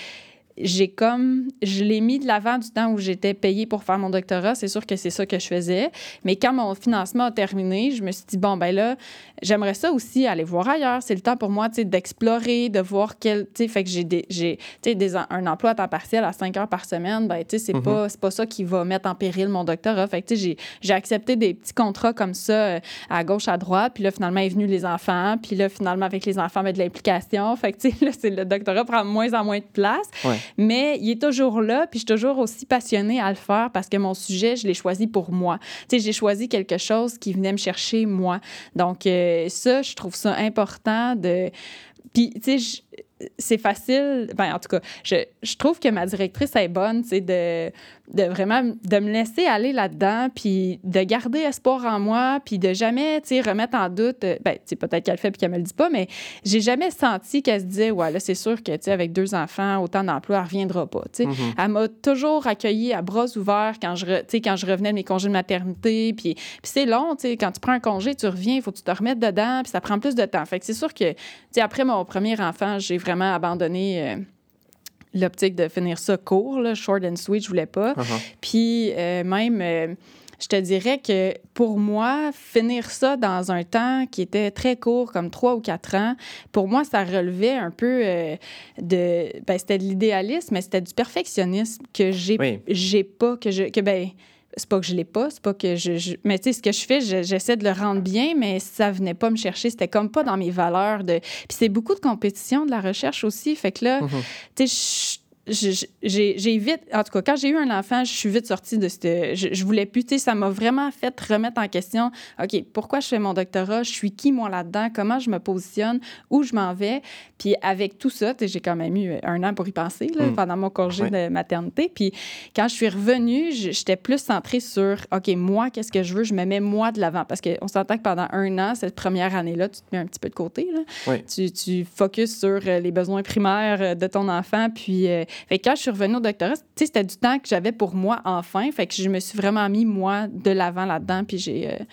j'ai comme, je l'ai mis de l'avant du temps où j'étais payée pour faire mon doctorat. C'est sûr que c'est ça que je faisais. Mais quand mon financement a terminé, je me suis dit, bon, ben là, j'aimerais ça aussi aller voir ailleurs. C'est le temps pour moi, tu sais, d'explorer, de voir quel, tu sais, fait que j'ai des, j'ai, tu sais, un emploi à temps partiel à 5 heures par semaine. Ben, tu sais, c'est pas, c'est pas ça qui va mettre en péril mon doctorat. Fait que, tu sais, j'ai, accepté des petits contrats comme ça euh, à gauche, à droite. Puis là, finalement, est venu les enfants. Puis là, finalement, avec les enfants, ben, de l'implication. Fait que, tu sais, <laughs> là, le doctorat prend de moins en moins de place. Ouais. Mais il est toujours là, puis je suis toujours aussi passionnée à le faire parce que mon sujet, je l'ai choisi pour moi. Tu sais, j'ai choisi quelque chose qui venait me chercher moi. Donc, euh, ça, je trouve ça important de. Puis, tu sais, c'est facile. Ben, en tout cas, je, je trouve que ma directrice est bonne, sais, de, de vraiment de me laisser aller là-dedans, puis de garder espoir en moi, puis de jamais, tu sais, remettre en doute. euh, Ben, tu peut-être qu'elle le fait puis qu'elle me le dit pas, mais j'ai jamais senti qu'elle se disait, ouais, là, c'est sûr que, tu sais, avec deux enfants, autant d'emplois, elle reviendra pas, tu sais. Mhm. Elle m'a toujours accueillie à bras ouverts quand je, re- quand je revenais de mes congés de maternité. Puis, puis c'est long, tu sais, quand tu prends un congé, tu reviens, il faut que tu te remettes dedans, puis ça prend plus de temps. Fait que c'est sûr que, tu sais, après mon premier enfant, j'ai vraiment abandonné euh, l'optique de finir ça court, là, short and sweet, je voulais pas. Mhm. Puis euh, même, euh, je te dirais que pour moi, finir ça dans un temps qui était très court, comme trois ou quatre ans, pour moi, ça relevait un peu euh, de... Ben, c'était de l'idéalisme, mais c'était du perfectionnisme que j'ai Oui. j'ai pas, que je... Que, ben, c'est pas que je l'ai pas, c'est pas que je... je- mais tu sais, ce que je fais, je- j'essaie de le rendre bien, mais ça venait pas me chercher. C'était comme pas dans mes valeurs. De... Puis c'est beaucoup de compétition, de la recherche aussi. Fait que là, Mhm. tu sais, j'ai vite, en tout cas, quand j'ai eu un enfant, je suis vite sortie de cette. Je, je voulais plus, tu sais, ça m'a vraiment fait remettre en question, OK, pourquoi je fais mon doctorat? Je suis qui, moi, là-dedans? Comment je me positionne? Où je m'en vais? Puis avec tout ça, j'ai quand même eu un an pour y penser, là, Mm. pendant mon congé de maternité. Puis quand je suis revenue, j'étais plus centrée sur, OK, moi, qu'est-ce que je veux? Je me mets moi de l'avant. Parce qu'on s'entend que pendant un an, cette première année-là, tu te mets un petit peu de côté, là. Oui. Tu, tu focuses sur euh, les besoins primaires euh, de ton enfant. Puis, euh, fait que quand je suis revenue au doctorat, c'était du temps que j'avais pour moi enfin. Fait que je me suis vraiment mis, moi, de l'avant là-dedans. Puis j'ai. euh,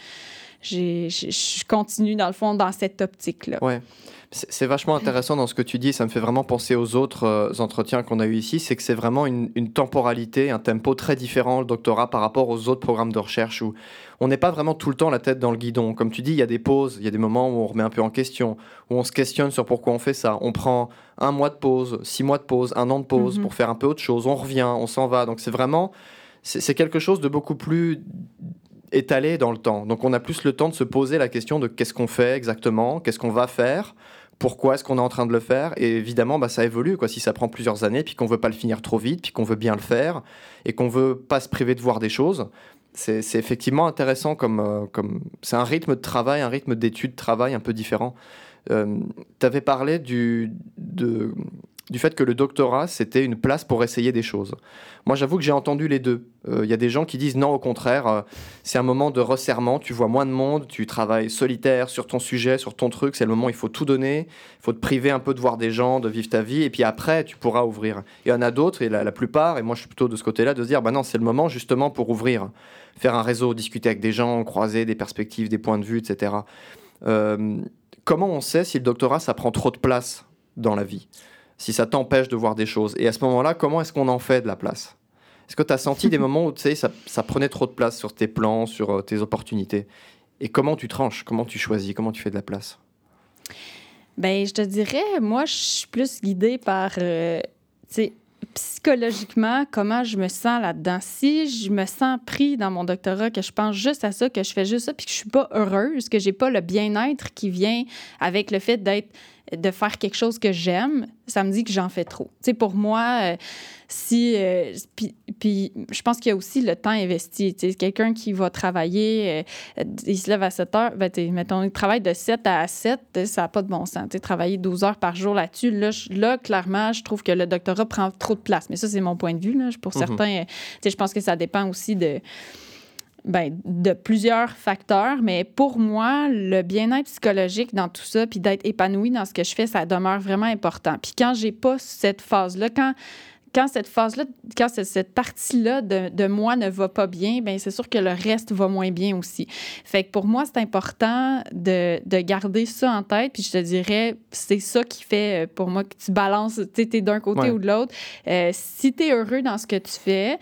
je continue, dans le fond, dans cette optique-là. Ouais. C'est vachement intéressant dans ce que tu dis, ça me fait vraiment penser aux autres euh, entretiens qu'on a eu ici, c'est que c'est vraiment une, une temporalité, un tempo très différent, le doctorat, par rapport aux autres programmes de recherche où on n'est pas vraiment tout le temps la tête dans le guidon. Comme tu dis, il y a des pauses, il y a des moments où on remet un peu en question, où on se questionne sur pourquoi on fait ça. On prend un mois de pause, six mois de pause, un an de pause Mhm. pour faire un peu autre chose, on revient, on s'en va. Donc c'est vraiment, c'est quelque chose de beaucoup plus étalé dans le temps. Donc on a plus le temps de se poser la question de qu'est-ce qu'on fait exactement, qu'est-ce qu'on va faire, pourquoi est-ce qu'on est en train de le faire. Et évidemment, bah, ça évolue. Quoi. Si ça prend plusieurs années, puis qu'on veut pas le finir trop vite, puis qu'on veut bien le faire, et qu'on veut pas se priver de voir des choses, c'est effectivement intéressant comme... euh, comme... C'est un rythme de travail, un rythme d'études, de travail un peu différent. tu avais parlé du, de, du fait que le doctorat, c'était une place pour essayer des choses. Moi, j'avoue que j'ai entendu les deux. Il y a des gens qui disent non, au contraire, euh, c'est un moment de resserrement, tu vois moins de monde, tu travailles solitaire sur ton sujet, sur ton truc, c'est le moment où il faut tout donner, il faut te priver un peu de voir des gens, de vivre ta vie, et puis après, tu pourras ouvrir. Il y en a d'autres, et la, la plupart, et moi je suis plutôt de ce côté-là, de se dire, bah non, c'est le moment justement pour ouvrir, faire un réseau, discuter avec des gens, croiser des perspectives, des points de vue, etc. Euh, comment on sait si le doctorat, ça prend trop de place dans la vie? Si ça t'empêche de voir des choses. Et à ce moment-là, comment est-ce qu'on en fait de la place? Est-ce que tu as senti des <laughs> moments où tu sais, ça, ça, prenait trop de place sur tes plans, sur euh, tes opportunités? Et comment tu tranches? Comment tu choisis? Comment tu fais de la place? Ben, je te dirais, moi, je suis plus guidée par, euh, tu sais, psychologiquement, comment je me sens là-dedans. Si je me sens pris dans mon doctorat, que je pense juste à ça, que je fais juste ça, puis que je suis pas heureuse, que j'ai pas le bien-être qui vient avec le fait d'être de faire quelque chose que j'aime, ça me dit que j'en fais trop. Tu sais, pour moi, euh, si... Euh, puis, puis, je pense qu'il y a aussi le temps investi. Tu sais, quelqu'un qui va travailler, euh, il se lève à 7 heures, ben, mettons, il travaille de 7 à 7, ça n'a pas de bon sens. Tu sais, travailler 12 heures par jour là-dessus, là, je, là, clairement, je trouve que le doctorat prend trop de place. Mais ça, c'est mon point de vue. Là. Pour Mhm. certains, tu sais, je pense que ça dépend aussi de ben, de plusieurs facteurs, mais pour moi, le bien-être psychologique dans tout ça, puis d'être épanoui dans ce que je fais, ça demeure vraiment important. Puis quand j'ai pas cette phase-là, quand quand cette phase-là, quand cette partie-là de, de, moi ne va pas bien, ben c'est sûr que le reste va moins bien aussi. Fait que pour moi, c'est important de, de, garder ça en tête. Puis je te dirais, c'est ça qui fait euh, pour moi que tu balances, tu es d'un côté ou de l'autre. Euh, si tu es heureux dans ce que tu fais,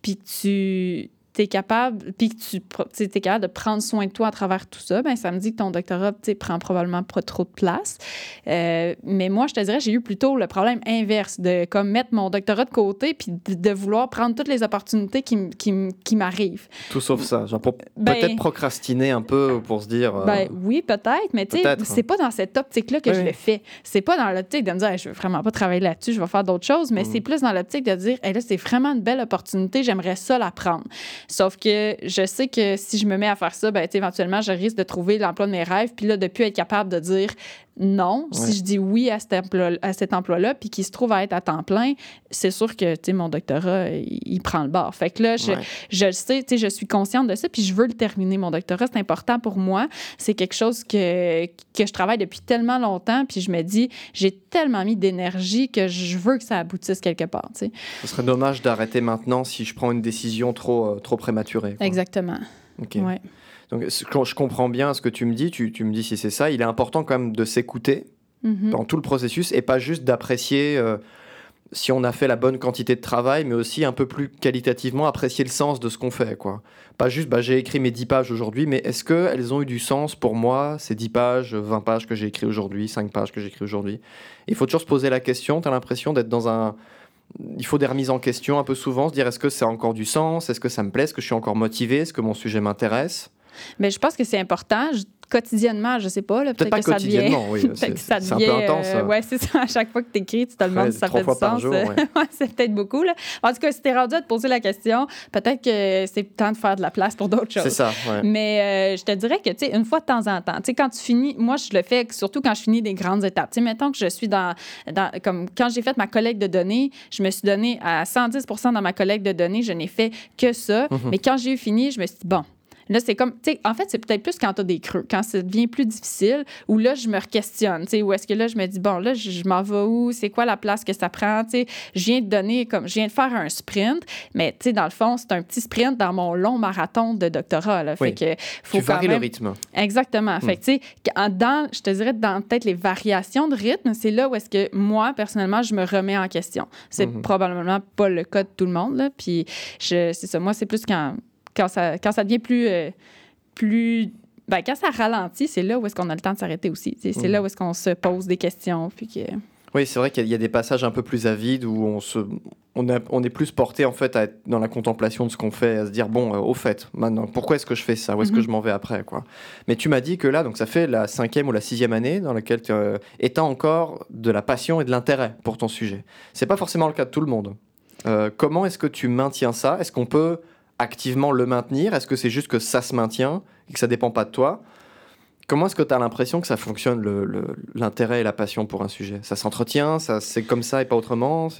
puis tu tu es capable, puis que tu es capable de prendre soin de toi à travers tout ça, ben ça me dit que ton doctorat prend probablement pas trop de place. Euh, mais moi, je te dirais, j'ai eu plutôt le problème inverse de comme mettre mon doctorat de côté puis de, vouloir prendre toutes les opportunités qui, qui, qui m'arrivent. Tout sauf ça. Genre ben peut-être procrastiner un peu pour se dire. Euh, ben oui, peut-être, mais tu sais, c'est pas dans cette optique-là que je le fais. C'est pas dans l'optique de me dire, je veux vraiment pas travailler là-dessus, je vais faire d'autres choses, mais mm. c'est plus dans l'optique de dire, là, c'est vraiment une belle opportunité, j'aimerais ça la prendre. Sauf que je sais que si je me mets à faire ça, ben, éventuellement, je risque de trouver l'emploi de mes rêves, puis là, de plus être capable de dire non. Si je dis oui à cet, emploi, emploi-là, puis qu'il se trouve à être à temps plein, c'est sûr que, mon doctorat, il, prend le bord. Fait que là, je, je le sais, je suis consciente de ça, puis je veux le terminer. Mon doctorat, c'est important pour moi. C'est quelque chose que, que je travaille depuis tellement longtemps, puis je me dis, j'ai tellement mis d'énergie que je veux que ça aboutisse quelque part, tu sais. Ce serait dommage d'arrêter maintenant si je prends une décision trop, euh, trop prématurée. Exactement. OK. Ouais. Donc, quand je comprends bien ce que tu me dis, tu, tu me dis si c'est ça, il est important quand même de s'écouter mm-hmm. dans tout le processus et pas juste d'apprécier euh, si on a fait la bonne quantité de travail, mais aussi un peu plus qualitativement apprécier le sens de ce qu'on fait. Quoi. Pas juste, bah, j'ai écrit mes 10 pages aujourd'hui, mais est-ce qu'elles ont eu du sens pour moi, ces 10 pages, 20 pages que j'ai écrit aujourd'hui, 5 pages que j'ai écrit aujourd'hui? Il faut toujours se poser la question, tu as l'impression d'être dans un... Il faut des remises en question un peu souvent, se dire est-ce que ça a encore du sens, est-ce que ça me plaît, est-ce que je suis encore motivé, est-ce que mon sujet m'intéresse? Mais je pense que c'est important quotidiennement, je sais pas. Peut-être que ça devient. Oui, <laughs> c'est un peu intense. Euh, ouais, c'est ça. À chaque fois que tu écris, tu te demandes si ça fait du sens. <laughs> ouais. c'est peut-être beaucoup. Là. En tout cas, si tu es rendu à te poser la question, peut-être que c'est temps de faire de la place pour d'autres choses. C'est ça. Mais euh, je te dirais que, tu sais, une fois de temps en temps, tu sais, quand tu finis, moi, je le fais surtout quand je finis des grandes étapes. Tu sais, mettons que je suis dans. dans comme quand j'ai fait ma collecte de données, je me suis donné à 110 dans ma collecte de données, je n'ai fait que ça. Mm-hmm. Mais quand j'ai eu fini, je me suis dit, bon, Là, c'est comme, tu sais, en fait, c'est peut-être plus quand tu as des creux, quand ça devient plus difficile, où là, je me questionne, tu sais, où est-ce que là, je me dis, bon, là, je, m'en vais où, c'est quoi la place que ça prend, tu sais, je viens de donner, comme, je viens de faire un sprint, mais, tu sais, dans le fond, c'est un petit sprint dans mon long marathon de doctorat, là. Fait que, faut tu varies le rythme. Exactement. Fait que, hmm. tu sais, dans, je te dirais, dans peut-être les variations de rythme, c'est là où est-ce que moi, personnellement, je me remets en question. C'est hmm. probablement pas le cas de tout le monde, là. Puis, c'est ça. Moi, c'est plus quand quand ça, quand ça devient plus. Euh, plus ben, quand ça ralentit, c'est là où est-ce qu'on a le temps de s'arrêter aussi. C'est là mhm. où est-ce qu'on se pose des questions. Puis que... Oui, c'est vrai qu'il y, a des passages un peu plus avides où on, se, on, on est plus porté en fait à être dans la contemplation de ce qu'on fait, à se dire bon, euh, au fait, maintenant, pourquoi est-ce que je fais ça? Où est-ce que mhm. je m'en vais après quoi? Mais tu m'as dit que là, donc ça fait la cinquième ou la sixième année dans laquelle tu euh, as encore de la passion et de l'intérêt pour ton sujet. C'est pas forcément le cas de tout le monde. comment est-ce que tu maintiens ça? Est-ce qu'on peut activement le maintenir? Est-ce que c'est juste que ça se maintient et que ça dépend pas de toi? Comment est-ce que tu as l'impression que ça fonctionne, l'intérêt et la passion pour un sujet? Ça s'entretient ça, C'est comme ça et pas autrement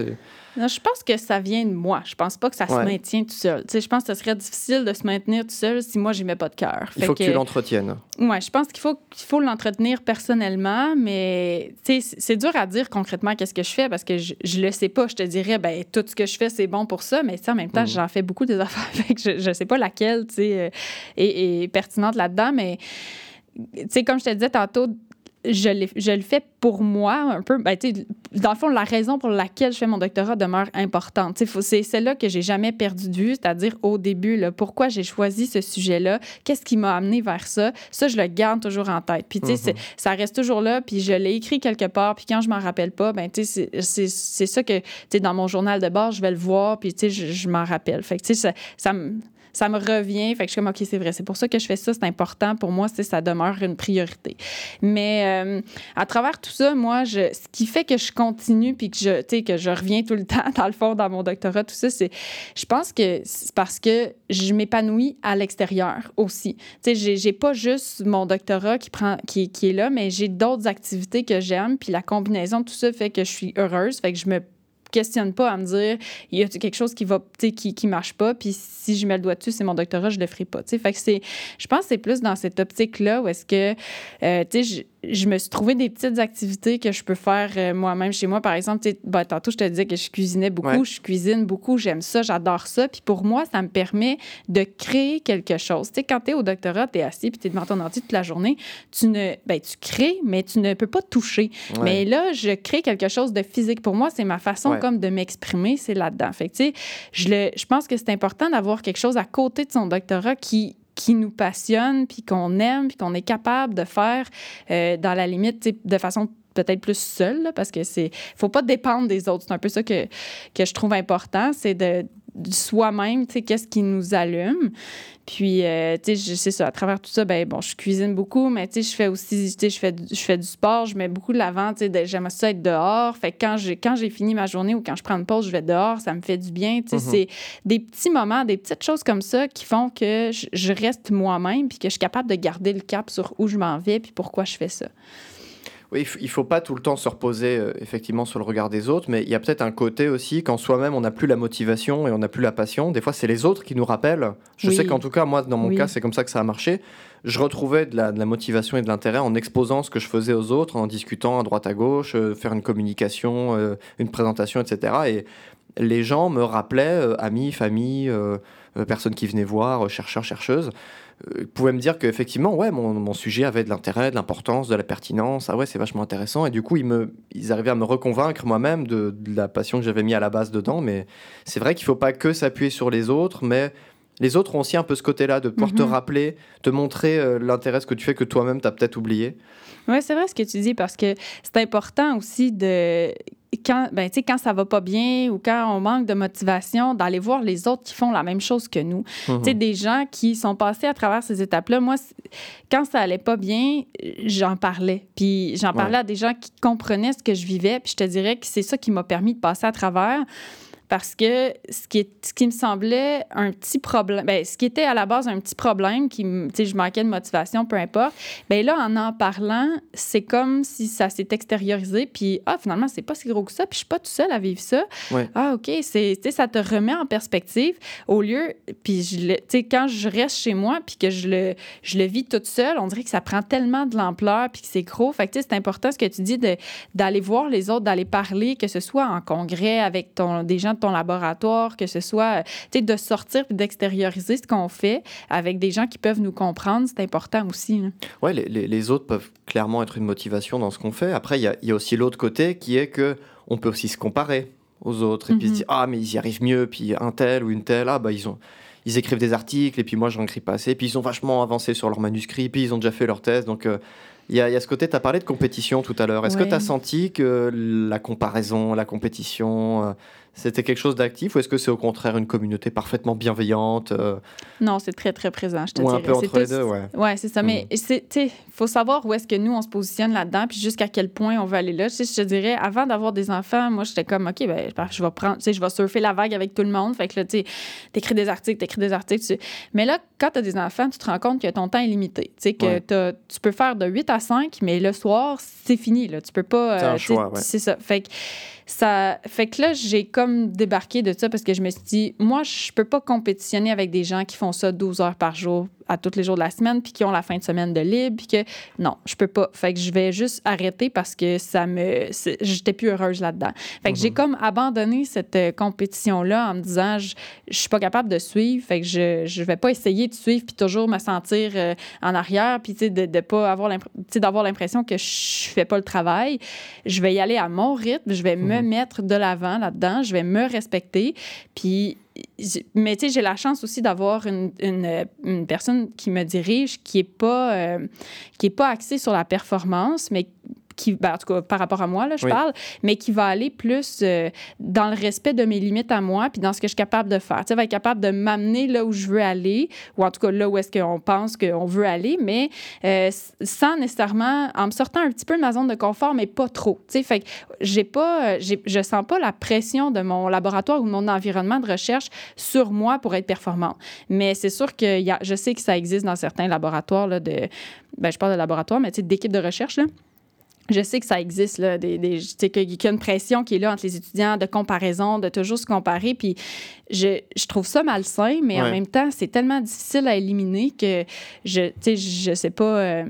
non, je pense que ça vient de moi. Je pense pas que ça se maintient tout seul. je pense que ce serait difficile de se maintenir tout seul si moi, j'aimais pas de cœur. Il faut que, tu l'entretiennes. Oui, je pense qu'il faut, qu'il faut l'entretenir personnellement, mais c'est dur à dire concrètement qu'est-ce que je fais parce que je, je le sais pas. Je te dirais, ben tout ce que je fais, c'est bon pour ça, mais en même temps, mhm. j'en fais beaucoup des <laughs> affaires. je, je sais pas laquelle euh, est, est pertinente là-dedans, mais sais, comme je te disais tantôt, je, je, le fais pour moi un peu. Ben, dans le fond, la raison pour laquelle je fais mon doctorat demeure importante. C'est celle-là que j'ai jamais perdu de vue, c'est-à-dire au début, là, pourquoi j'ai choisi ce sujet-là, qu'est-ce qui m'a amené vers ça. Ça, je le garde toujours en tête. Puis, tu sais, mm-hmm. ça reste toujours là, puis je l'ai écrit quelque part, puis quand je m'en rappelle pas, ben, tu sais, c'est ça que, tu sais, dans mon journal de bord, je vais le voir, puis, tu sais, je, je m'en rappelle. Fait que, tu sais, ça, ça me ça me revient. Fait que je suis comme, OK, c'est vrai, c'est pour ça que je fais ça, c'est important. Pour moi, ça demeure une priorité. Mais euh, à travers tout ça, moi, ce qui fait que je continue puis que je, que je reviens tout le <laughs> temps, dans le fond, dans mon doctorat, tout ça, c'est, je pense que c'est parce que je m'épanouis à l'extérieur aussi. Tu sais, j'ai pas juste mon doctorat qui, prend, qui, qui est là, mais j'ai d'autres activités que j'aime. Puis la combinaison de tout ça fait que je suis heureuse. Fait que je me questionne pas à me dire il y a quelque chose qui va qui, qui marche pas puis si je mets le doigt dessus c'est mon doctorat je le ferai pas fait que c'est je pense que c'est plus dans cette optique là où est-ce que euh, tu sais je me suis trouvé des petites activités que je peux faire euh, moi-même chez moi. Par exemple, ben, tantôt, je te disais que je cuisinais beaucoup, je cuisine beaucoup, j'aime ça, j'adore ça. Puis pour moi, ça me permet de créer quelque chose. Tu sais, quand tu es au doctorat, tu es assis puis tu es devant ton ordi toute la journée, tu ne ben, tu crées, mais tu ne peux pas toucher. Mais là, je crée quelque chose de physique. Pour moi, c'est ma façon comme de m'exprimer, c'est là-dedans. Fait que, je, le, je pense que c'est important d'avoir quelque chose à côté de son doctorat qui qui nous passionne, puis qu'on aime, puis qu'on est capable de faire euh, dans la limite, de façon peut-être plus seule, parce que c'est faut pas dépendre des autres. C'est un peu ça que, que je trouve important, c'est de soi-même, tu sais, qu'est-ce qui nous allume. Puis, euh, tu sais, c'est ça, à travers tout ça, ben bon, je cuisine beaucoup, mais tu sais, je fais aussi, tu sais, je fais, je fais du sport, je mets beaucoup de l'avant, tu sais, j'aime ça être dehors. Fait que quand j'ai, quand j'ai fini ma journée ou quand je prends une pause, je vais dehors, ça me fait du bien. Tu sais, mm-hmm. c'est des petits moments, des petites choses comme ça qui font que je, je reste moi-même puis que je suis capable de garder le cap sur où je m'en vais puis pourquoi je fais ça. Oui, il ne faut pas tout le temps se reposer euh, effectivement sur le regard des autres, mais il y a peut-être un côté aussi quand soi-même on n'a plus la motivation et on n'a plus la passion. Des fois, c'est les autres qui nous rappellent. Je sais qu'en tout cas, moi, dans mon cas, c'est comme ça que ça a marché. Je retrouvais de la, motivation et de l'intérêt en exposant ce que je faisais aux autres, en discutant à droite à gauche, euh, faire une communication, euh, une présentation, etc. Et les gens me rappelaient, amis, famille, personnes qui venaient voir, chercheurs, chercheuses, euh, pouvaient me dire qu'effectivement, ouais, mon, mon, sujet avait de l'intérêt, de l'importance, de la pertinence. Ah ouais, c'est vachement intéressant. Et du coup, ils, me, ils arrivaient à me reconvaincre moi-même de, la passion que j'avais mis à la base dedans. Mais c'est vrai qu'il ne faut pas que s'appuyer sur les autres, mais les autres ont aussi un peu ce côté-là de pouvoir te mhm. rappeler, te montrer euh, l'intérêt que tu fais que toi-même, tu as peut-être oublié. Oui, c'est vrai ce que tu dis parce que c'est important aussi de quand, ben, quand ça va pas bien ou quand on manque de motivation, d'aller voir les autres qui font la même chose que nous. Mhm. Des gens qui sont passés à travers ces étapes-là. Moi, quand ça allait pas bien, j'en parlais. Puis j'en parlais à des gens qui comprenaient ce que je vivais. Puis je te dirais que c'est ça qui m'a permis de passer à travers parce que ce qui, est, ce qui me semblait un petit problème, ben, ce qui était à la base un petit problème, qui, je manquais de motivation, peu importe, ben là, en en parlant, c'est comme si ça s'est extériorisé, puis ah, finalement, c'est pas si gros que ça, puis je suis pas tout seul à vivre ça. Ah, OK, c'est, ça te remet en perspective au lieu, puis je quand je reste chez moi, puis que je le, je le vis toute seule, on dirait que ça prend tellement de l'ampleur, puis que c'est gros. Fait que c'est important ce que tu dis de, d'aller voir les autres, d'aller parler, que ce soit en congrès avec ton, des gens ton laboratoire, que ce soit, tu sais, de sortir et d'extérioriser ce qu'on fait avec des gens qui peuvent nous comprendre, c'est important aussi. Oui, les, les, autres peuvent clairement être une motivation dans ce qu'on fait. Après, il y, y a, aussi l'autre côté qui est que on peut aussi se comparer aux autres et puis se mhm. dire ah mais ils y arrivent mieux puis un tel ou une telle ah bah ils ont ils écrivent des articles et puis moi j'en écris pas assez puis ils ont vachement avancé sur leur manuscrit puis ils ont déjà fait leur thèse donc euh, il y, a, y, a ce côté, tu as parlé de compétition tout à l'heure. Est-ce que tu as senti que la comparaison, la compétition, euh, c'était quelque chose d'actif ou est-ce que c'est au contraire une communauté parfaitement bienveillante euh? Non, c'est très, très présent, je te ou un peu entre les deux, ouais. Ouais, c'est ça. Mais hmm. il faut savoir où est-ce que nous, on se positionne là-dedans puis jusqu'à quel point on veut aller là. je te dirais, avant d'avoir des enfants, moi, j'étais comme, OK, ben, je vais prendre, je vais surfer la vague avec tout le monde. Fait que là, tu écris des articles, tu écris des articles. Mais là, quand tu as des enfants, tu te rends compte que ton temps est limité. Tu sais, que tu peux faire de 8 à 5, mais le soir, c'est fini. Là. Tu peux pas. C'est un euh, choix, ouais. C'est ça. Fait que ça fait que là j'ai comme débarqué de ça parce que je me suis dit moi je peux pas compétitionner avec des gens qui font ça 12 heures par jour à tous les jours de la semaine, puis qui ont la fin de semaine de libre, puis que non, je peux pas. Fait que je vais juste arrêter parce que ça me. J'étais plus heureuse là-dedans. Fait que j'ai mhm. comme abandonné cette euh, compétition-là en me disant, je, je suis pas capable de suivre, fait que je, je vais pas essayer de suivre, puis toujours me sentir euh, en arrière, puis tu sais, de, de pas avoir d'avoir l'impression que je fais pas le travail. Je vais y aller à mon rythme, je vais me mhm. mettre de l'avant là-dedans, je vais me respecter, puis mais tu sais, j'ai la chance aussi d'avoir une, une, une, personne qui me dirige qui n'est pas, euh, est pas axée sur la performance, mais qui, ben, en tout cas par rapport à moi, là, je parle, mais qui va aller plus euh, dans le respect de mes limites à moi, puis dans ce que je suis capable de faire. Tu va être capable de m'amener là où je veux aller, ou en tout cas là où est-ce qu'on pense qu'on veut aller, mais euh, sans nécessairement, en me sortant un petit peu de ma zone de confort, mais pas trop. Tu sais, fait que j'ai pas, je sens pas la pression de mon laboratoire ou de mon environnement de recherche sur moi pour être performant. Mais c'est sûr que y a, je sais que ça existe dans certains laboratoires là, de, ben, je parle de laboratoire, mais tu sais, d'équipes de recherche, là je sais que ça existe, là, des, des, qu'il y a une pression qui est là entre les étudiants de comparaison, de toujours se comparer. Puis je, je trouve ça malsain, mais en même temps, c'est tellement difficile à éliminer que je, je sais pas. Euh,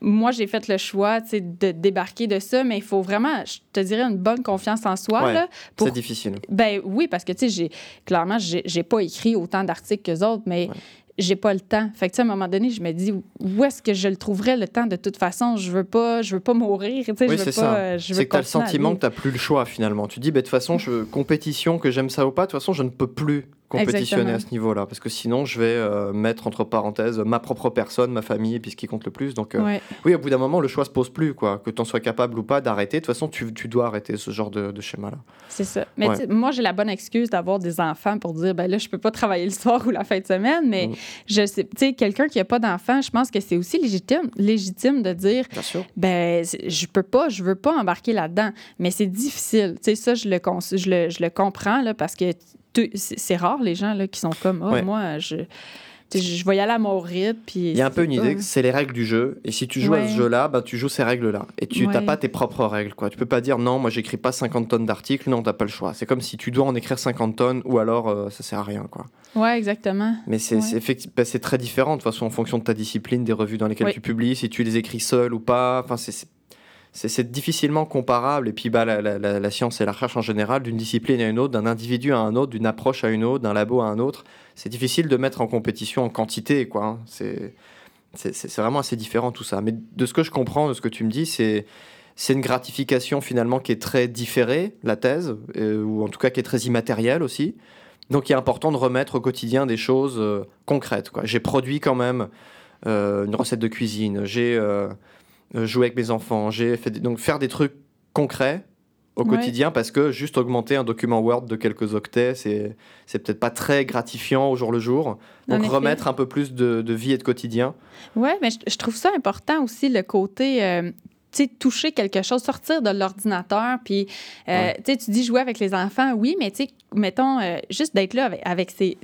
moi, j'ai fait le choix de débarquer de ça, mais il faut vraiment, je te dirais, une bonne confiance en soi. Ouais, pour... C'est difficile. Ben oui, parce que, tu sais, clairement, j'ai pas écrit autant d'articles que autres, mais Ouais. J'ai pas le temps. Fait que, tu sais, à un moment donné, je me dis, où est-ce que je le trouverais le temps? De toute façon? Je veux pas, je veux pas mourir, tu sais, Oui, c'est pas. ça. euh, C'est que tu as le sentiment que tu n'as plus le choix finalement. Tu dis, bah, de toute façon, je, compétition, que j'aime ça ou pas, de toute façon, je ne peux plus compétitionner Exactement. à ce niveau-là. Parce que sinon, je vais euh, mettre entre parenthèses ma propre personne, ma famille, et puis ce qui compte le plus. Donc, euh, Ouais. oui, au bout d'un moment, le choix se pose plus. quoi. Que tu en sois capable ou pas d'arrêter, de toute façon, tu, tu dois arrêter ce genre de, de schéma-là. C'est ça. Mais Ouais. moi, j'ai la bonne excuse d'avoir des enfants pour dire, ben là, je peux pas travailler le soir ou la fin de semaine, mais Mm. je sais, tu sais, quelqu'un qui a pas d'enfants, je pense que c'est aussi légitime, légitime de dire, ben je peux pas, je veux pas embarquer là-dedans, mais c'est difficile. Tu sais, ça, je le, je le, je le comprends, là, parce que c'est rare, les gens, là, qui sont comme, oh, Ouais. moi, je... Je vais y aller à mon rythme. Puis Il y a un peu une idée que c'est les règles du jeu. Et si tu joues à ce jeu-là, bah, tu joues ces règles-là. Et tu n'as Ouais. pas tes propres règles. Quoi. Tu peux pas dire non, moi j'écris pas 50 tonnes d'articles. Non, t'as pas le choix. C'est comme si tu dois en écrire 50 tonnes ou alors euh, ça sert à rien. Quoi. Ouais, exactement. Mais c'est Ouais. c'est très différent de toute façon en fonction de ta discipline, des revues dans lesquelles tu publies, si tu les écris seul ou pas. Enfin, c'est- c'est- difficilement comparable. Et puis bah, la, science et la recherche en général, d'une discipline à une autre, d'un individu à un autre, d'une approche à une autre, d'un labo à un autre, c'est difficile de mettre en compétition en quantité. quoi. hein. C'est vraiment assez différent tout ça. Mais de ce que je comprends, de ce que tu me dis, c'est une gratification finalement qui est très différée, la thèse, euh, ou en tout cas qui est très immatérielle aussi. Donc il est important de remettre au quotidien des choses euh, concrètes. J'ai produit quand même euh, une recette de cuisine, j'ai euh, joué avec mes enfants, j'ai fait des- donc faire des trucs concrets au Ouais. quotidien parce que juste augmenter un document Word de quelques octets, c'est c'est peut-être pas très gratifiant au jour le jour. Donc remettre un peu plus de, de vie et de quotidien. Oui, mais je, je trouve ça important aussi, le côté. euh, tu sais, toucher quelque chose, sortir de l'ordinateur, puis, euh, Ouais. tu sais, tu dis jouer avec les enfants, oui, mais tu sais, mettons, euh, juste d'être là avec, avec sais,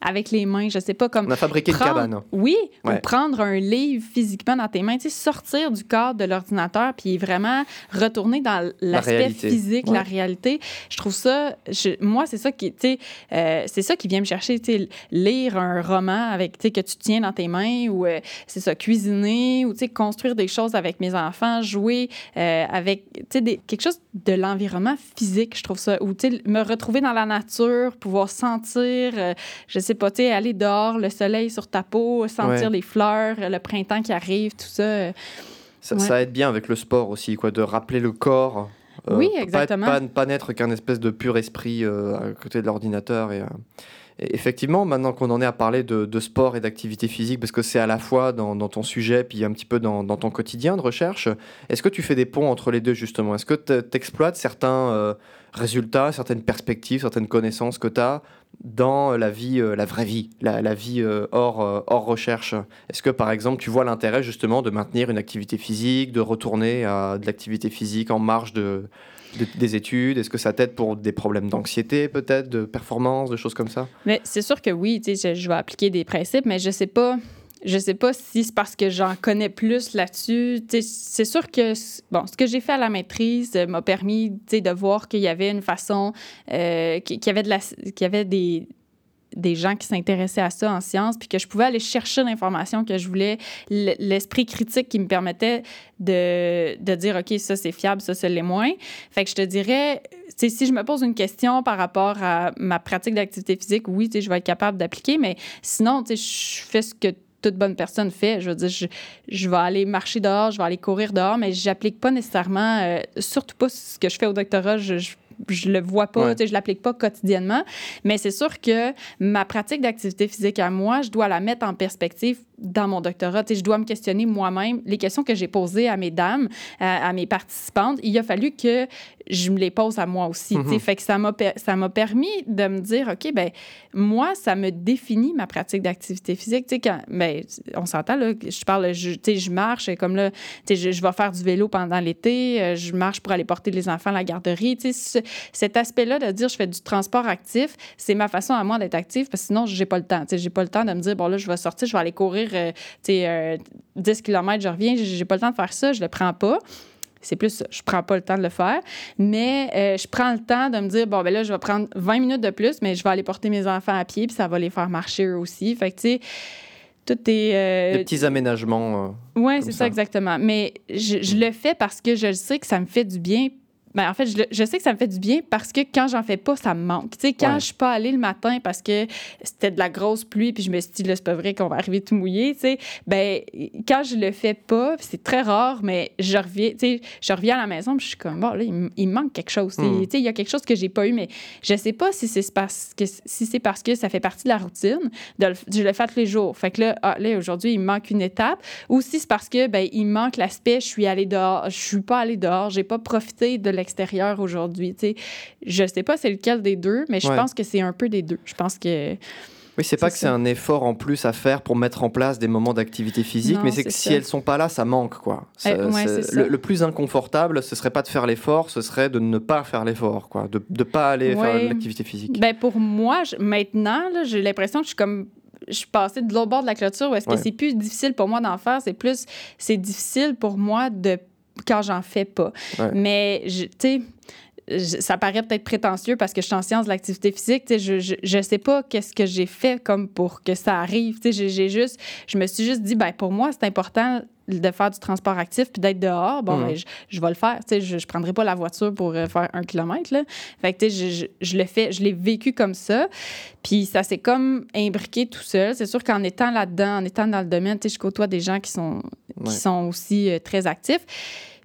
avec les mains, je sais pas, comme On a fabriqué une prendre- cabane. Oui, Ouais. ou prendre un livre physiquement dans tes mains, tu sais, sortir du cadre de l'ordinateur puis vraiment retourner dans l'aspect réalité. physique, Ouais. la réalité. Je trouve ça, je- moi, c'est ça qui, tu sais, euh, c'est ça qui vient me chercher, tu sais, lire un roman avec, tu sais, que tu tiens dans tes mains ou, euh, c'est ça, cuisiner ou, tu sais, construire des choses avec mes enfants, jouer euh, avec, tu sais, des- quelque chose de l'environnement physique, je trouve ça, ou, tu sais, me retrouver dans la nature, pouvoir sentir, je sais pas, tu sais, aller dehors, le soleil sur ta peau, sentir Ouais. les fleurs, le printemps qui arrive, tout ça. euh, Ça, Ouais. ça aide bien avec le sport aussi, quoi, de rappeler le corps. Oui, pas être- exactement. Pas, pas n'être qu'un espèce de pur esprit euh, à côté de l'ordinateur. Et, euh, et effectivement, maintenant qu'on en est à parler de, de sport et d'activité physique, parce que c'est à la fois dans, dans ton sujet, puis un petit peu dans, dans ton quotidien de recherche, est-ce que tu fais des ponts entre les deux, justement? Est-ce que tu exploites certains euh, résultats, certaines perspectives, certaines connaissances que tu as dans la vie, euh, la vraie vie, la, vie euh, hors, euh, recherche Est-ce que, par exemple, tu vois l'intérêt, justement, de maintenir une activité physique, de retourner à de l'activité physique en marge de, de- des études? Est-ce que ça t'aide pour des problèmes d'anxiété, peut-être, de performance, de choses comme ça? Mais c'est sûr que oui, je, je vais appliquer des principes, mais je sais pas. Je sais pas si c'est parce que j'en connais plus là-dessus. C'est sûr que bon, ce que j'ai fait à la maîtrise euh, m'a permis de voir qu'il y avait une façon, euh, qu'il y avait, de la, qu'il y avait des, des gens qui s'intéressaient à ça en sciences, puis que je pouvais aller chercher l'information que je voulais, l'esprit critique qui me permettait de, de dire, OK, ça c'est fiable, ça c'est l'est moins. Fait que je te dirais, si je me pose une question par rapport à ma pratique d'activité physique, oui, je vais être capable d'appliquer, mais sinon, je fais ce que toute bonne personne fait. Je veux dire, je, je vais aller marcher dehors, je vais aller courir dehors, mais j'applique pas nécessairement, euh, surtout pas ce que je fais au doctorat, je, je je le vois pas, Ouais. je l'applique pas quotidiennement, mais c'est sûr que ma pratique d'activité physique à moi, je dois la mettre en perspective dans mon doctorat. Je dois me questionner moi-même. Les questions que j'ai posées à mes dames, à, à mes participantes, il a fallu que je me les pose à moi aussi. Mhm. Fait que ça m'a per- ça m'a permis de me dire, OK, ben moi, ça me définit ma pratique d'activité physique. Quand, ben, on s'entend, là, je parle, je, je marche, comme là, je, je vais faire du vélo pendant l'été, euh, je marche pour aller porter les enfants à la garderie. Ce- cet aspect-là de dire je fais du transport actif, c'est ma façon à moi d'être active parce que sinon, j'ai pas le temps. Sais, j'ai pas le temps de me dire, bon, là, je vais sortir, je vais aller courir, euh, tu sais, euh, 10 km, je reviens, j'ai j'ai pas le temps de faire ça, je le prends pas. C'est plus ça. Je prends pas le temps de le faire. Mais euh, je prends le temps de me dire, bon, ben là, je vais prendre 20 minutes de plus, mais je vais aller porter mes enfants à pied, puis ça va les faire marcher eux aussi. Fait que, tu sais, tout est. Euh, Des petits aménagements. Euh, oui, c'est ça. exactement. Mais je, je, le fais parce que je sais que ça me fait du bien ben, en fait, je, sais que ça me fait du bien parce que quand j'en fais pas, ça me manque. Tu sais, quand je suis pas allée le matin parce que c'était de la grosse pluie, puis je me suis dit, là, c'est pas vrai qu'on va arriver tout mouillé, tu sais, ben, quand je le fais pas, c'est très rare, mais je reviens, tu sais, je reviens à la maison, puis je suis comme, bon, là, il, me manque quelque chose. Hmm. Tu sais, il y a quelque chose que j'ai pas eu, mais je sais pas si c'est parce que, si c'est parce que ça fait partie de la routine, de je le fais tous les jours. Fait que là, ah, là aujourd'hui, il me manque une étape, ou si c'est parce que, ben, il me manque l'aspect, je suis allée dehors, je suis pas allée dehors, j'ai pas profité de extérieur aujourd'hui. Tu sais, je sais pas c'est lequel des deux, mais je pense que c'est un peu des deux. Je pense que. Oui, c'est pas que c'est un effort en plus à faire pour mettre en place des moments d'activité physique, mais c'est que si elles sont pas là, ça manque quoi. Eh, le, plus inconfortable, ce serait pas de faire l'effort, ce serait de ne pas faire l'effort, quoi, de ne pas aller faire l'activité physique. Ben pour moi, maintenant, j'ai l'impression que je suis comme je suis passée de l'autre bord de la clôture où est-ce que c'est plus difficile pour moi d'en faire, c'est plus c'est difficile pour moi de quand j'en fais pas. Mais, tu sais, ça paraît peut-être prétentieux parce que je suis en sciences de l'activité physique. Je, je, je sais pas qu'est-ce que j'ai fait comme pour que ça arrive. J'ai juste, je me suis juste dit, ben pour moi, c'est important de faire du transport actif puis d'être dehors. Bon, mm. ben, je, je, vais le faire. je ne prendrai pas la voiture pour euh, faire un kilomètre. Là. Fait que, je, je, je le fais, je l'ai vécu comme ça. Puis ça s'est comme imbriqué tout seul. C'est sûr qu'en étant là-dedans, en étant dans le domaine, je côtoie des gens qui sont, qui sont aussi euh, très actifs.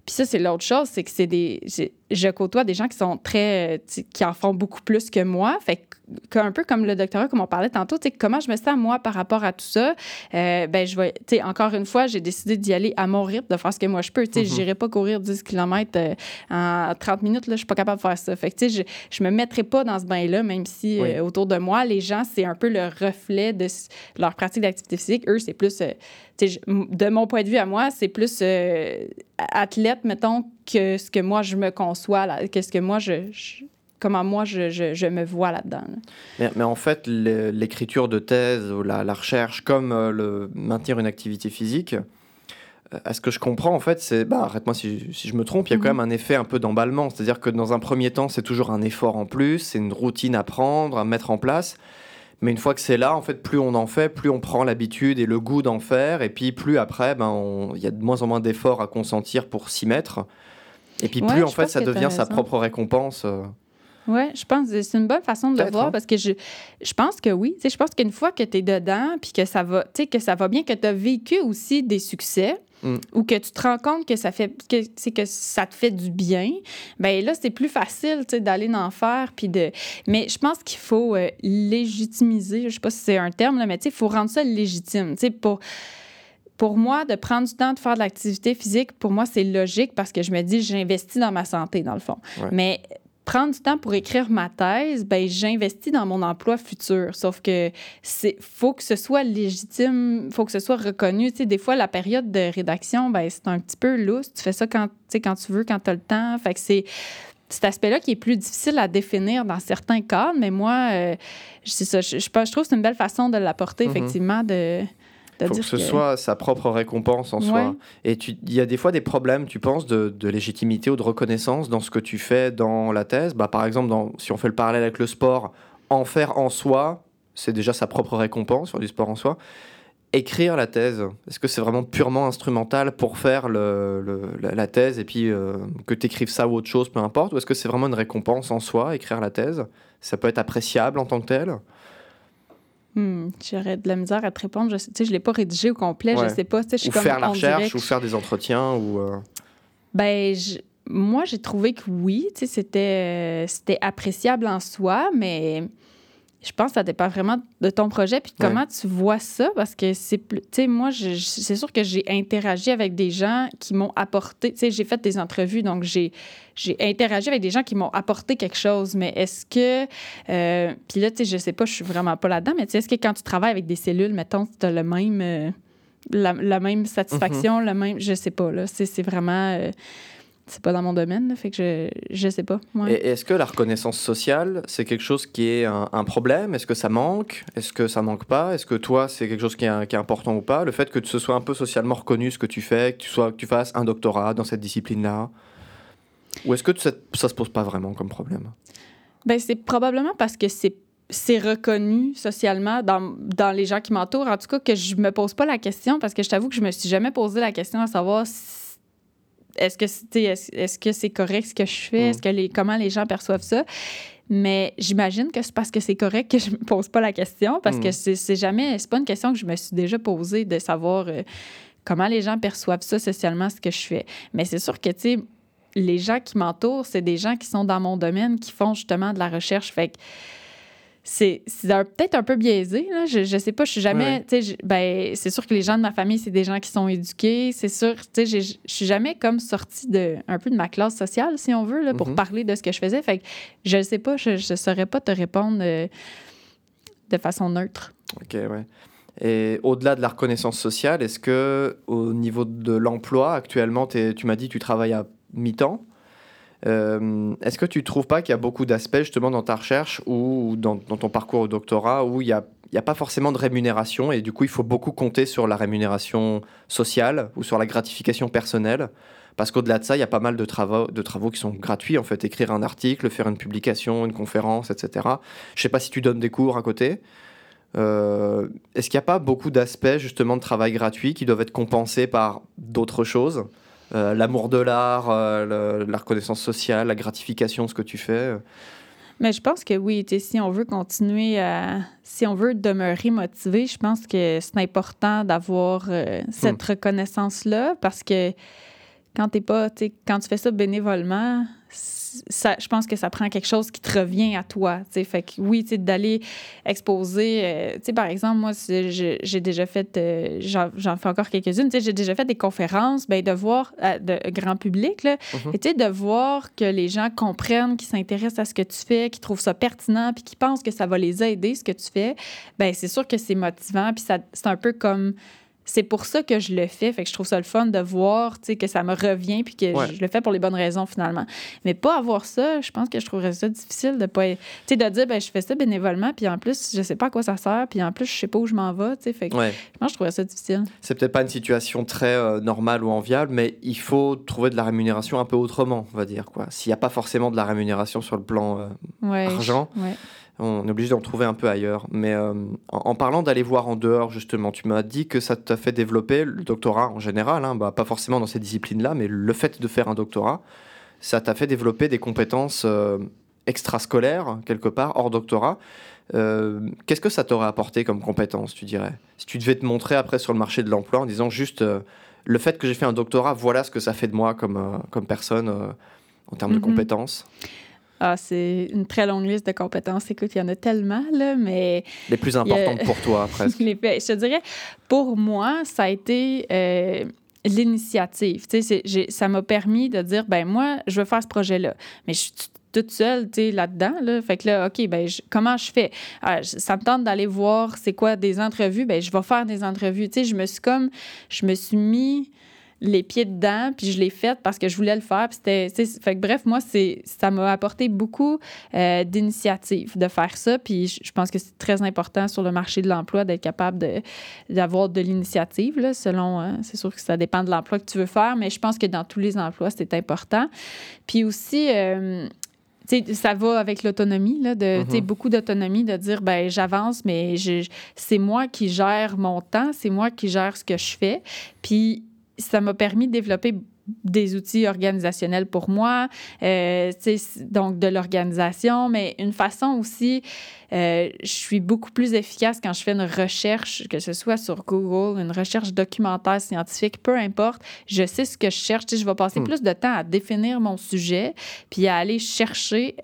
Puis ça, c'est l'autre chose, c'est que c'est des. Je côtoie des gens qui sont très. qui en font beaucoup plus que moi. Un peu comme le doctorat, comme on parlait tantôt, comment je me sens moi par rapport à tout ça? Euh, ben, je vais. encore une fois, j'ai décidé d'y aller à mon rythme, de faire ce que moi je peux. Tu sais, mm-hmm. pas courir 10 km euh, en 30 minutes, là, je suis pas capable de faire ça. Fait que, je, je me mettrai pas dans ce bain-là, même si euh, autour de moi, les gens, c'est un peu le reflet de leur pratique d'activité physique. Eux, c'est plus. de mon point de vue à moi, c'est plus athlète, mettons, que ce que moi je me conçois, qu'est-ce que moi je, comment moi je, je, me vois là-dedans. Mais, mais, en fait, l'écriture de thèse ou la, la recherche, comme euh, le maintenir une activité physique, euh, à ce que je comprends, en fait, c'est, bah, arrête-moi si, si, je me trompe, il y a quand mhm. même un effet un peu d'emballement. C'est-à-dire que dans un premier temps, c'est toujours un effort en plus, c'est une routine à prendre, à mettre en place. Mais une fois que c'est là, en fait, plus on en fait, plus on prend l'habitude et le goût d'en faire. Et puis plus après, ben, il y a de moins en moins d'efforts à consentir pour s'y mettre. Et puis plus, en fait, ça devient sa propre récompense. Oui, je pense que c'est une bonne façon de le voir hein. parce que je, je pense que oui. Je pense qu'une fois que tu es dedans puis que ça va, que ça va bien, que tu as vécu aussi des succès, mm. ou que tu te rends compte que ça fait que, que ça te fait du bien, ben là c'est plus facile d'aller en faire puis de mais je pense qu'il faut euh, légitimiser, je sais pas si c'est un terme là, mais il faut rendre ça légitime, tu pour pour moi, de prendre du temps de faire de l'activité physique, pour moi, c'est logique parce que je me dis, j'investis dans ma santé, dans le fond. Mais prendre du temps pour écrire ma thèse, ben j'investis dans mon emploi futur. Sauf que c'est faut que ce soit légitime, faut que ce soit reconnu. Tu sais, des fois, la période de rédaction, ben c'est un petit peu lousse. Tu fais ça quand, quand tu veux, quand tu as le temps. Fait que c'est cet aspect-là qui est plus difficile à définir dans certains cas, mais moi, euh, c'est ça, je, je, trouve que c'est une belle façon de l'apporter, mm-hmm. effectivement, de, faut que ce soit sa propre récompense en soi. Et il y a des fois des problèmes, tu penses, de, légitimité ou de reconnaissance dans ce que tu fais dans la thèse. Bah, par exemple, dans, si on fait le parallèle avec le sport, en faire en soi, c'est déjà sa propre récompense sur du sport en soi. Écrire la thèse, est-ce que c'est vraiment purement instrumental pour faire le, la thèse et puis euh, que tu écrives ça ou autre chose, peu importe Ou est-ce que c'est vraiment une récompense en soi, écrire la thèse? Ça peut être appréciable en tant que tel? Hmm, J'aurais de la misère à te répondre. Je ne je l'ai pas rédigé au complet. Je sais pas. Je ou faire la recherche, ou faire des entretiens. ou. Euh, ben, moi, j'ai trouvé que oui. C'était appréciable en soi, mais je pense que ça dépend vraiment de ton projet puis de comment tu vois ça parce que c'est plus tu sais moi c'est sûr que j'ai interagi avec des gens qui m'ont apporté tu sais j'ai fait des entrevues donc j'ai j'ai interagi avec des gens qui m'ont apporté quelque chose mais est-ce que euh, puis là tu sais je sais pas je suis vraiment pas là-dedans mais tu sais est-ce que quand tu travailles avec des cellules mettons tu as le même euh, la, même satisfaction mm-hmm. le même je sais pas là c'est vraiment euh, c'est pas dans mon domaine, fait que je, je sais pas. Et est-ce que la reconnaissance sociale, c'est quelque chose qui est un, problème? Est-ce que ça manque? Est-ce que ça manque pas? Est-ce que toi, c'est quelque chose qui est, qui est, important ou pas? Le fait que ce soit un peu socialement reconnu ce que tu fais, que tu, sois, que tu fasses un doctorat dans cette discipline-là Ou est-ce que ça, ça se pose pas vraiment comme problème? Ben, c'est probablement parce que c'est c'est reconnu socialement dans, dans, les gens qui m'entourent. En tout cas, que je me pose pas la question parce que je t'avoue que je me suis jamais posé la question à savoir est-ce que c'est est-ce, que c'est correct ce que je fais, est-ce que les comment les gens perçoivent ça? Mais j'imagine que c'est parce que c'est correct que je me pose pas la question parce que c'est, c'est jamais c'est pas une question que je me suis déjà posée de savoir euh, comment les gens perçoivent ça socialement ce que je fais. Mais c'est sûr que tu sais les gens qui m'entourent, c'est des gens qui sont dans mon domaine, qui font justement de la recherche. Fait que c'est peut-être un peu biaisé. Là. Je, je sais pas, je suis jamais. Ben, c'est sûr que les gens de ma famille, c'est des gens qui sont éduqués. C'est sûr, je suis jamais comme sortie de, un peu de ma classe sociale, si on veut, là, pour mm-hmm. parler de ce que je faisais. Fait que je ne sais pas, je ne saurais pas te répondre euh, de façon neutre. OK, ouais. Et au-delà de la reconnaissance sociale, est-ce que au niveau de l'emploi, actuellement, tu m'as dit que tu travailles à mi-temps? Euh, est-ce que tu ne trouves pas qu'il y a beaucoup d'aspects justement dans ta recherche ou dans, ton parcours au doctorat où il n'y a, pas forcément de rémunération et du coup il faut beaucoup compter sur la rémunération sociale ou sur la gratification personnelle? Parce qu'au-delà de ça, il y a pas mal de travaux, de travaux qui sont gratuits en fait, écrire un article, faire une publication, une conférence, etc. Je ne sais pas si tu donnes des cours à côté. Euh, est-ce qu'il n'y a pas beaucoup d'aspects justement de travail gratuit qui doivent être compensés par d'autres choses? Euh, l'amour de l'art, euh, la reconnaissance sociale, la gratification de ce que tu fais. Mais je pense que oui, si on veut continuer à. Si on veut demeurer motivé, je pense que c'est important d'avoir euh, cette hmm. reconnaissance-là parce que quand t'es pas. Quand tu fais ça bénévolement, je pense que ça prend quelque chose qui te revient à toi. T'sais. Fait que oui, d'aller exposer. Euh, sais par exemple, moi, j'ai déjà fait, euh, j'en fais encore quelques-unes, j'ai déjà fait des conférences, ben, de voir, euh, de grand public, là, mm-hmm. de voir que les gens comprennent, qu'ils s'intéressent à ce que tu fais, qu'ils trouvent ça pertinent, puis qu'ils pensent que ça va les aider, ce que tu fais, ben c'est sûr que c'est motivant, puis c'est un peu comme c'est pour ça que je le fais. Fait que je trouve ça le fun de voir que ça me revient puis que je le fais pour les bonnes raisons finalement. Mais pas avoir ça, je pense que je trouverais ça difficile de pas. Tu de dire, ben, je fais ça bénévolement puis en plus, je sais pas à quoi ça sert puis en plus, je sais pas où je m'en vais. Fait que je pense que je trouverais ça difficile. C'est peut-être pas une situation très euh, normale ou enviable, mais il faut trouver de la rémunération un peu autrement, on va dire. S'il n'y a pas forcément de la rémunération sur le plan euh, argent on est obligé d'en trouver un peu ailleurs. Mais euh, en, parlant d'aller voir en dehors, justement, tu m'as dit que ça t'a fait développer le doctorat en général, hein, bah, pas forcément dans ces disciplines-là, mais le fait de faire un doctorat, ça t'a fait développer des compétences euh, extrascolaires, quelque part, hors doctorat. Euh, qu'est-ce que ça t'aurait apporté comme compétences, tu dirais? Si tu devais te montrer après sur le marché de l'emploi en disant juste le fait que j'ai fait un doctorat, voilà ce que ça fait de moi comme, comme personne en termes de mm-hmm. compétences ah, c'est une très longue liste de compétences. Écoute, il y en a tellement, là, mais... Les plus importantes pour toi, <laughs> presque. Les... Je te dirais, pour moi, ça a été euh, l'initiative. Tu sais, ça m'a permis de dire, ben moi, je veux faire ce projet-là. Mais je suis toute seule, tu sais, là-dedans, là. Fait que là, OK, ben comment je fais? Ah, ça me tente d'aller voir c'est quoi des entrevues. Ben je vais faire des entrevues. Tu sais, je me suis comme... Je me suis mis les pieds dedans, puis je l'ai faite parce que je voulais le faire. Puis c'était, fait que bref, moi, c'est, ça m'a apporté beaucoup euh, d'initiatives de faire ça. Puis je, pense que c'est très important sur le marché de l'emploi d'être capable de, d'avoir de l'initiative, là, selon, hein, c'est sûr que ça dépend de l'emploi que tu veux faire, mais je pense que dans tous les emplois, c'est important. Puis aussi, euh, ça va avec l'autonomie, là, de, mm-hmm. beaucoup d'autonomie, de dire, ben j'avance, mais je, c'est moi qui gère mon temps, c'est moi qui gère ce que je fais. Puis ça m'a permis de développer des outils organisationnels pour moi, euh, donc de l'organisation, mais une façon aussi, euh, je suis beaucoup plus efficace quand je fais une recherche, que ce soit sur Google, une recherche documentaire scientifique, peu importe, je sais ce que je cherche, je vais passer hmm. plus de temps à définir mon sujet, puis à aller chercher,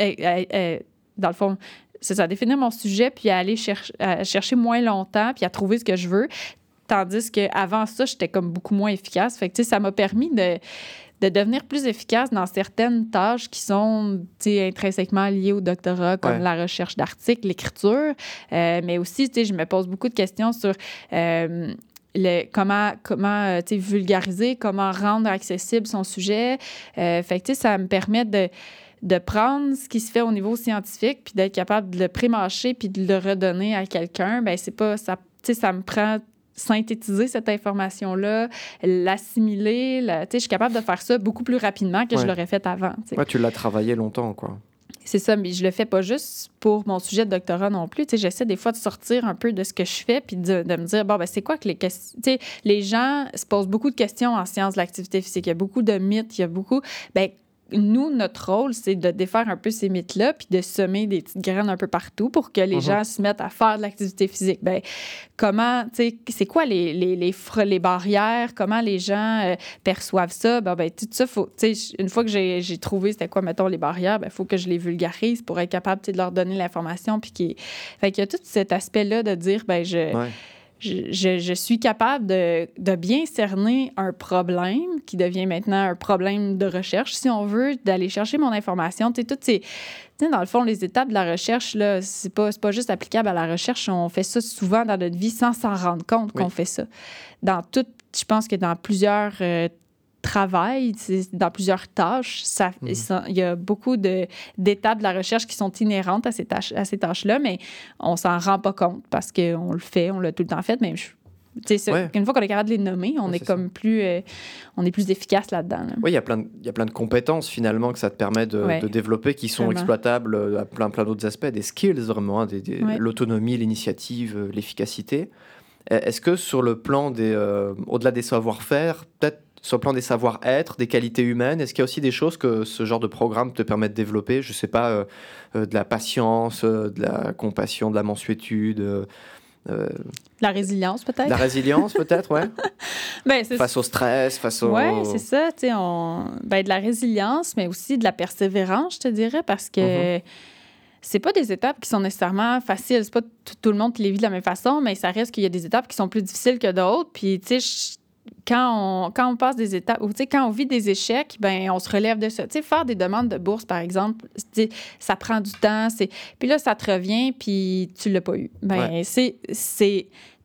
euh, dans le fond, c'est ça, définir mon sujet, puis à aller chercher moins longtemps, puis à trouver ce que je veux. Tandis qu'avant ça, j'étais comme beaucoup moins efficace. Fait que, ça m'a permis de, de devenir plus efficace dans certaines tâches qui sont intrinsèquement liées au doctorat, comme la recherche d'articles, l'écriture. Euh, mais aussi, je me pose beaucoup de questions sur euh, le, comment, comment euh, vulgariser, comment rendre accessible son sujet. fait que, ça me permet de de prendre ce qui se fait au niveau scientifique puis d'être capable de le prémâcher puis de le redonner à quelqu'un, ben c'est pas ça ça me prend synthétiser cette information-là, l'assimiler. je suis capable de faire ça beaucoup plus rapidement que je l'aurais fait avant. tu l'as travaillé longtemps, quoi. C'est ça, mais je le fais pas juste pour mon sujet de doctorat non plus. J'essaie des fois de sortir un peu de ce que je fais puis de, me dire, bon, ben, c'est quoi que les questions. Les gens se posent beaucoup de questions en sciences de l'activité physique. Il y a beaucoup de mythes, il y a beaucoup. Ben, nous, notre rôle, c'est de défaire un peu ces mythes-là, puis de semer des petites graines un peu partout pour que les mhm. gens se mettent à faire de l'activité physique. Ben, comment, tu sais, c'est quoi les, les, les, les, barrières? Comment les gens euh, perçoivent ça? Ben, ben, tout ça, faut, une fois que j'ai trouvé c'était quoi, mettons, les barrières, il ben, faut que je les vulgarise pour être capable de leur donner l'information. Puis qu'il y a tout cet aspect-là de dire, ben, je je, suis capable de, bien cerner un problème qui devient maintenant un problème de recherche, si on veut, d'aller chercher mon information. Tu sais, toutes ces, dans le fond, les étapes de la recherche, là, c'est pas, pas juste applicable à la recherche. On fait ça souvent dans notre vie sans s'en rendre compte qu'on fait ça. Dans tout, je pense que dans plusieurs euh, travail, dans plusieurs tâches. Ça, mhm. il y a beaucoup d'étapes de, la recherche qui sont inhérentes à ces tâches, à ces tâches-là, mais on s'en rend pas compte parce qu'on le fait, on l'a tout le temps fait, mais Une fois qu'on est capable de les nommer, on est, comme plus, euh, on est plus efficace là-dedans. Oui, il y, a plein de, de compétences finalement que ça te permet de, développer qui sont exploitables euh, à plein, plein d'autres aspects, des skills vraiment, hein, l'autonomie, l'initiative, euh, l'efficacité. Est-ce que sur le plan des, au-delà des savoir-faire, peut-être sur le plan des savoir-être, des qualités humaines, est-ce qu'il y a aussi des choses que ce genre de programme te permet de développer? Je ne sais pas, euh, euh, de la patience, euh, de la compassion, de la mansuétude la résilience, peut-être. La résilience, peut-être, ouais. <laughs> ben, face au stress, face au. Oui, c'est ça. Tu sais, on... ben, de la résilience, mais aussi de la persévérance, je te dirais, parce que. Mm-hmm. C'est pas des étapes qui sont nécessairement faciles. C'est pas tout le monde qui les vit de la même façon, mais ça reste qu'il y a des étapes qui sont plus difficiles que d'autres. Puis, tu sais, quand on, quand on passe des étapes, ou quand on vit des échecs, ben on se relève de ça. sais, faire des demandes de bourse, par exemple, ça prend du temps. Puis là, ça te revient, puis tu l'as pas eu. Ben, c'est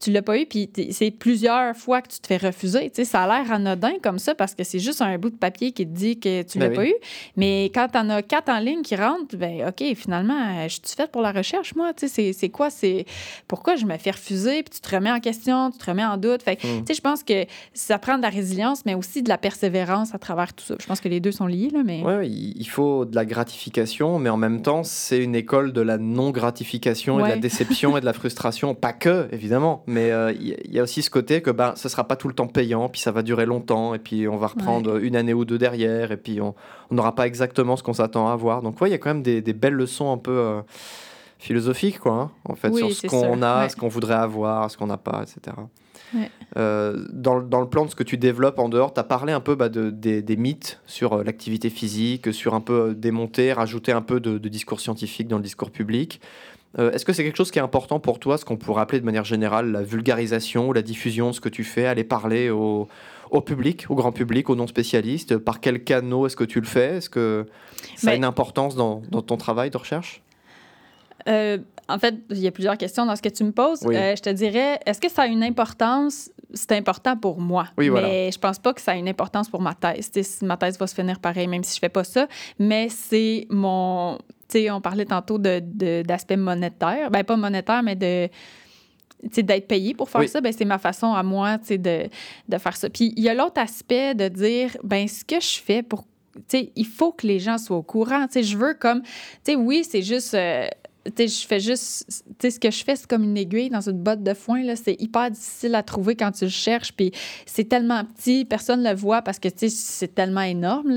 tu l'as pas eu, puis c'est plusieurs fois que tu te fais refuser. Tu sais, ça a l'air anodin comme ça parce que c'est juste un bout de papier qui te dit que tu l'as ben pas eu. Mais quand tu en as quatre en ligne qui rentrent, ben OK, finalement, je suis faite pour la recherche, moi. Tu sais, c'est quoi? C'est pourquoi je me fais refuser, puis tu te remets en question, tu te remets en doute. Fait hmm. tu sais, je pense que ça prend de la résilience, mais aussi de la persévérance à travers tout ça. Je pense que les deux sont liés, là, mais... Oui, il faut de la gratification, mais en même temps, c'est une école de la non-gratification et de la déception et de la frustration. Pas que, évidemment, mais euh, il y, a aussi ce côté que ce ne sera pas tout le temps payant, puis ça va durer longtemps, et puis on va reprendre une année ou deux derrière, et puis on n'aura pas exactement ce qu'on s'attend à avoir. Donc, ouais, il y a quand même des, belles leçons un peu euh, philosophiques, quoi, hein, en fait, sur ce qu'on a, ce qu'on voudrait avoir, ce qu'on n'a pas, etc. Euh, dans, dans, le plan de ce que tu développes en dehors, tu as parlé un peu bah, de, des, mythes sur l'activité physique, sur un peu démonter, rajouter un peu de, de, discours scientifique dans le discours public. Euh, est-ce que c'est quelque chose qui est important pour toi, ce qu'on pourrait appeler de manière générale la vulgarisation ou la diffusion de ce que tu fais, aller parler au, public, au grand public, aux non-spécialistes Par quels canaux est-ce que tu le fais? Est-ce que ça a une importance dans, ton travail de recherche? euh, en fait, il y a plusieurs questions dans ce que tu me poses. Euh, je te dirais, est-ce que ça a une importance? C'est important pour moi. Oui, mais je pense pas que ça a une importance pour ma thèse. ma thèse va se finir pareil, même si je fais pas ça. Mais c'est mon, on parlait tantôt d'aspect de, monétaire. Ben, pas monétaire, mais de d'être payé pour faire ça, ben, c'est ma façon à moi de, de faire ça. Puis il y a l'autre aspect de dire, ben ce que je fais pour... il faut que les gens soient au courant. je veux comme... oui, c'est juste... Euh, je fais juste. ce que je fais, c'est comme une aiguille dans une botte de foin. C'est hyper difficile à trouver quand tu le cherches. Puis c'est tellement petit, personne ne le voit parce que c'est tellement énorme,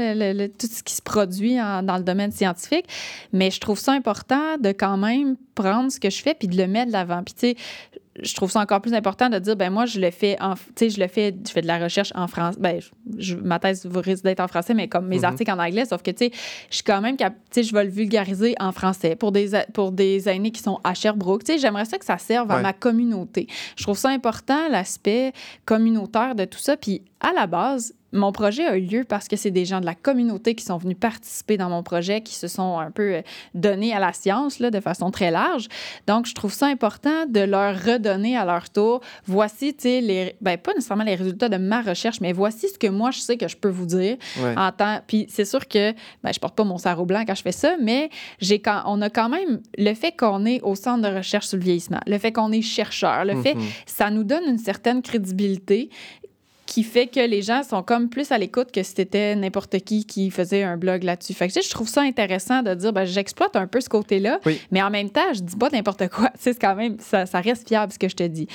tout ce qui se produit dans le domaine scientifique. Mais je trouve ça important de quand même prendre ce que je fais puis de le mettre de l'avant. Puis, tu sais, je trouve ça encore plus important de dire ben moi je le fais en tu sais je le fais je fais de la recherche en français. Ben je, ma thèse va risque d'être en français mais comme mes mm-hmm. articles en anglais sauf que tu sais je suis quand même tu sais je vais le vulgariser en français pour des pour des aînés qui sont à Sherbrooke. Tu sais j'aimerais ça que ça serve à ma communauté. Je trouve ça important l'aspect communautaire de tout ça. Puis à la base mon projet a eu lieu parce que c'est des gens de la communauté qui sont venus participer dans mon projet, qui se sont un peu euh, donnés à la science là, de façon très large. Donc, je trouve ça important de leur redonner à leur tour. Voici, tu sais, les, ben, pas nécessairement les résultats de ma recherche, mais voici ce que moi, je sais que je peux vous dire en temps. Puis, c'est sûr que ben, je porte pas mon sarreau blanc quand je fais ça, mais j'ai quand, on a quand même le fait qu'on est au centre de recherche sur le vieillissement, le fait qu'on est chercheur, le fait, mhm. ça nous donne une certaine crédibilité qui fait que les gens sont comme plus à l'écoute que si c'était n'importe qui qui faisait un blog là-dessus. Fait que je trouve ça intéressant de dire, ben, j'exploite un peu ce côté-là, mais en même temps, je dis pas n'importe quoi. <laughs> C'est quand même, ça, ça, reste fiable ce que je te dis.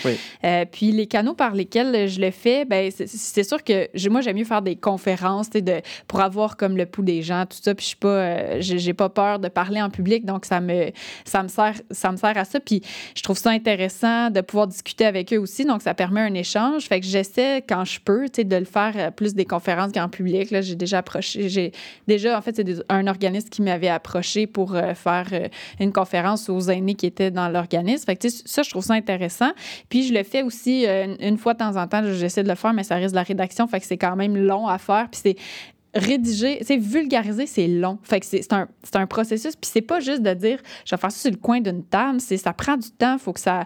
Euh, puis les canaux par lesquels je le fais, ben, c'est sûr que moi, j'aime mieux faire des conférences de, pour avoir comme le pouls des gens, tout ça. Puis je suis pas, euh, j'ai pas peur de parler en public, donc ça me, ça me sert, ça me sert à ça. Puis je trouve ça intéressant de pouvoir discuter avec eux aussi, donc ça permet un échange. Fait que j'essaie quand je peux, de le faire euh, plus des conférences qu'en public. J'ai déjà approché, j'ai déjà, en fait, c'est un organisme qui m'avait approché pour euh, faire euh, une conférence aux aînés qui étaient dans l'organisme. Fait que, ça, je trouve ça intéressant. Puis, je le fais aussi une, fois de temps en temps. J'essaie de le faire, mais ça reste de la rédaction. Fait que c'est quand même long à faire. Puis, c'est rédiger, c'est vulgariser, c'est long. Fait que c'est un, un, processus. Puis c'est pas juste de dire, je vais faire ça sur le coin d'une table. C'est, ça prend du temps. Faut que ça,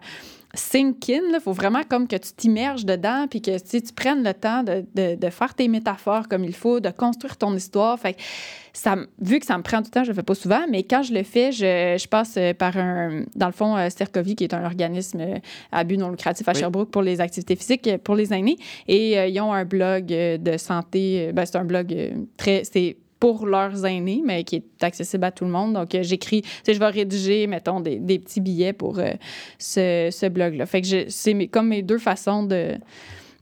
sink in. Il faut vraiment comme que tu t'immerges dedans puis que tu prennes le temps de, de, faire tes métaphores comme il faut, de construire ton histoire. Fait ça, vu que ça me prend du temps, je le fais pas souvent, mais quand je le fais, je, je passe euh, par un, dans le fond, euh, Cercovie, qui est un organisme euh, à but non lucratif à Sherbrooke pour les activités physiques pour les aînés. Et ils ont un blog de santé. Ben, c'est un blog très. C'est pour leurs aînés, mais qui est accessible à tout le monde. Donc, euh, j'écris, tu sais, je vais rédiger, mettons, des, des petits billets pour euh, ce, ce blog-là. Fait que c'est comme mes deux façons de,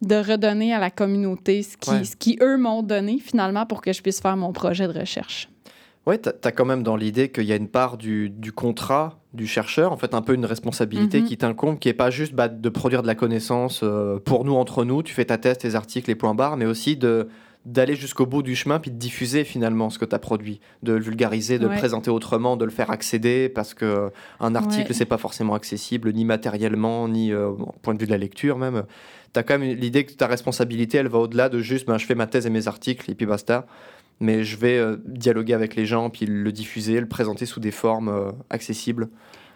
de redonner à la communauté ce qui, ce qui eux, m'ont donné, finalement, pour que je puisse faire mon projet de recherche. Oui, tu as quand même dans l'idée qu'il y a une part du, du, contrat du chercheur, en fait, un peu une responsabilité mm-hmm. qui t'incombe, qui n'est pas juste bah, de produire de la connaissance euh, pour nous, entre nous, tu fais ta thèse, tes articles, les points barres, mais aussi de d'aller jusqu'au bout du chemin puis de diffuser finalement ce que tu as produit, de le vulgariser, de le présenter autrement, de le faire accéder parce que un article c'est pas forcément accessible ni matériellement ni euh, au point de vue de la lecture même. Tu as quand même l'idée que ta responsabilité elle va au-delà de juste ben, je fais ma thèse et mes articles et puis basta. Mais je vais euh, dialoguer avec les gens puis le diffuser, le présenter sous des formes euh, accessibles.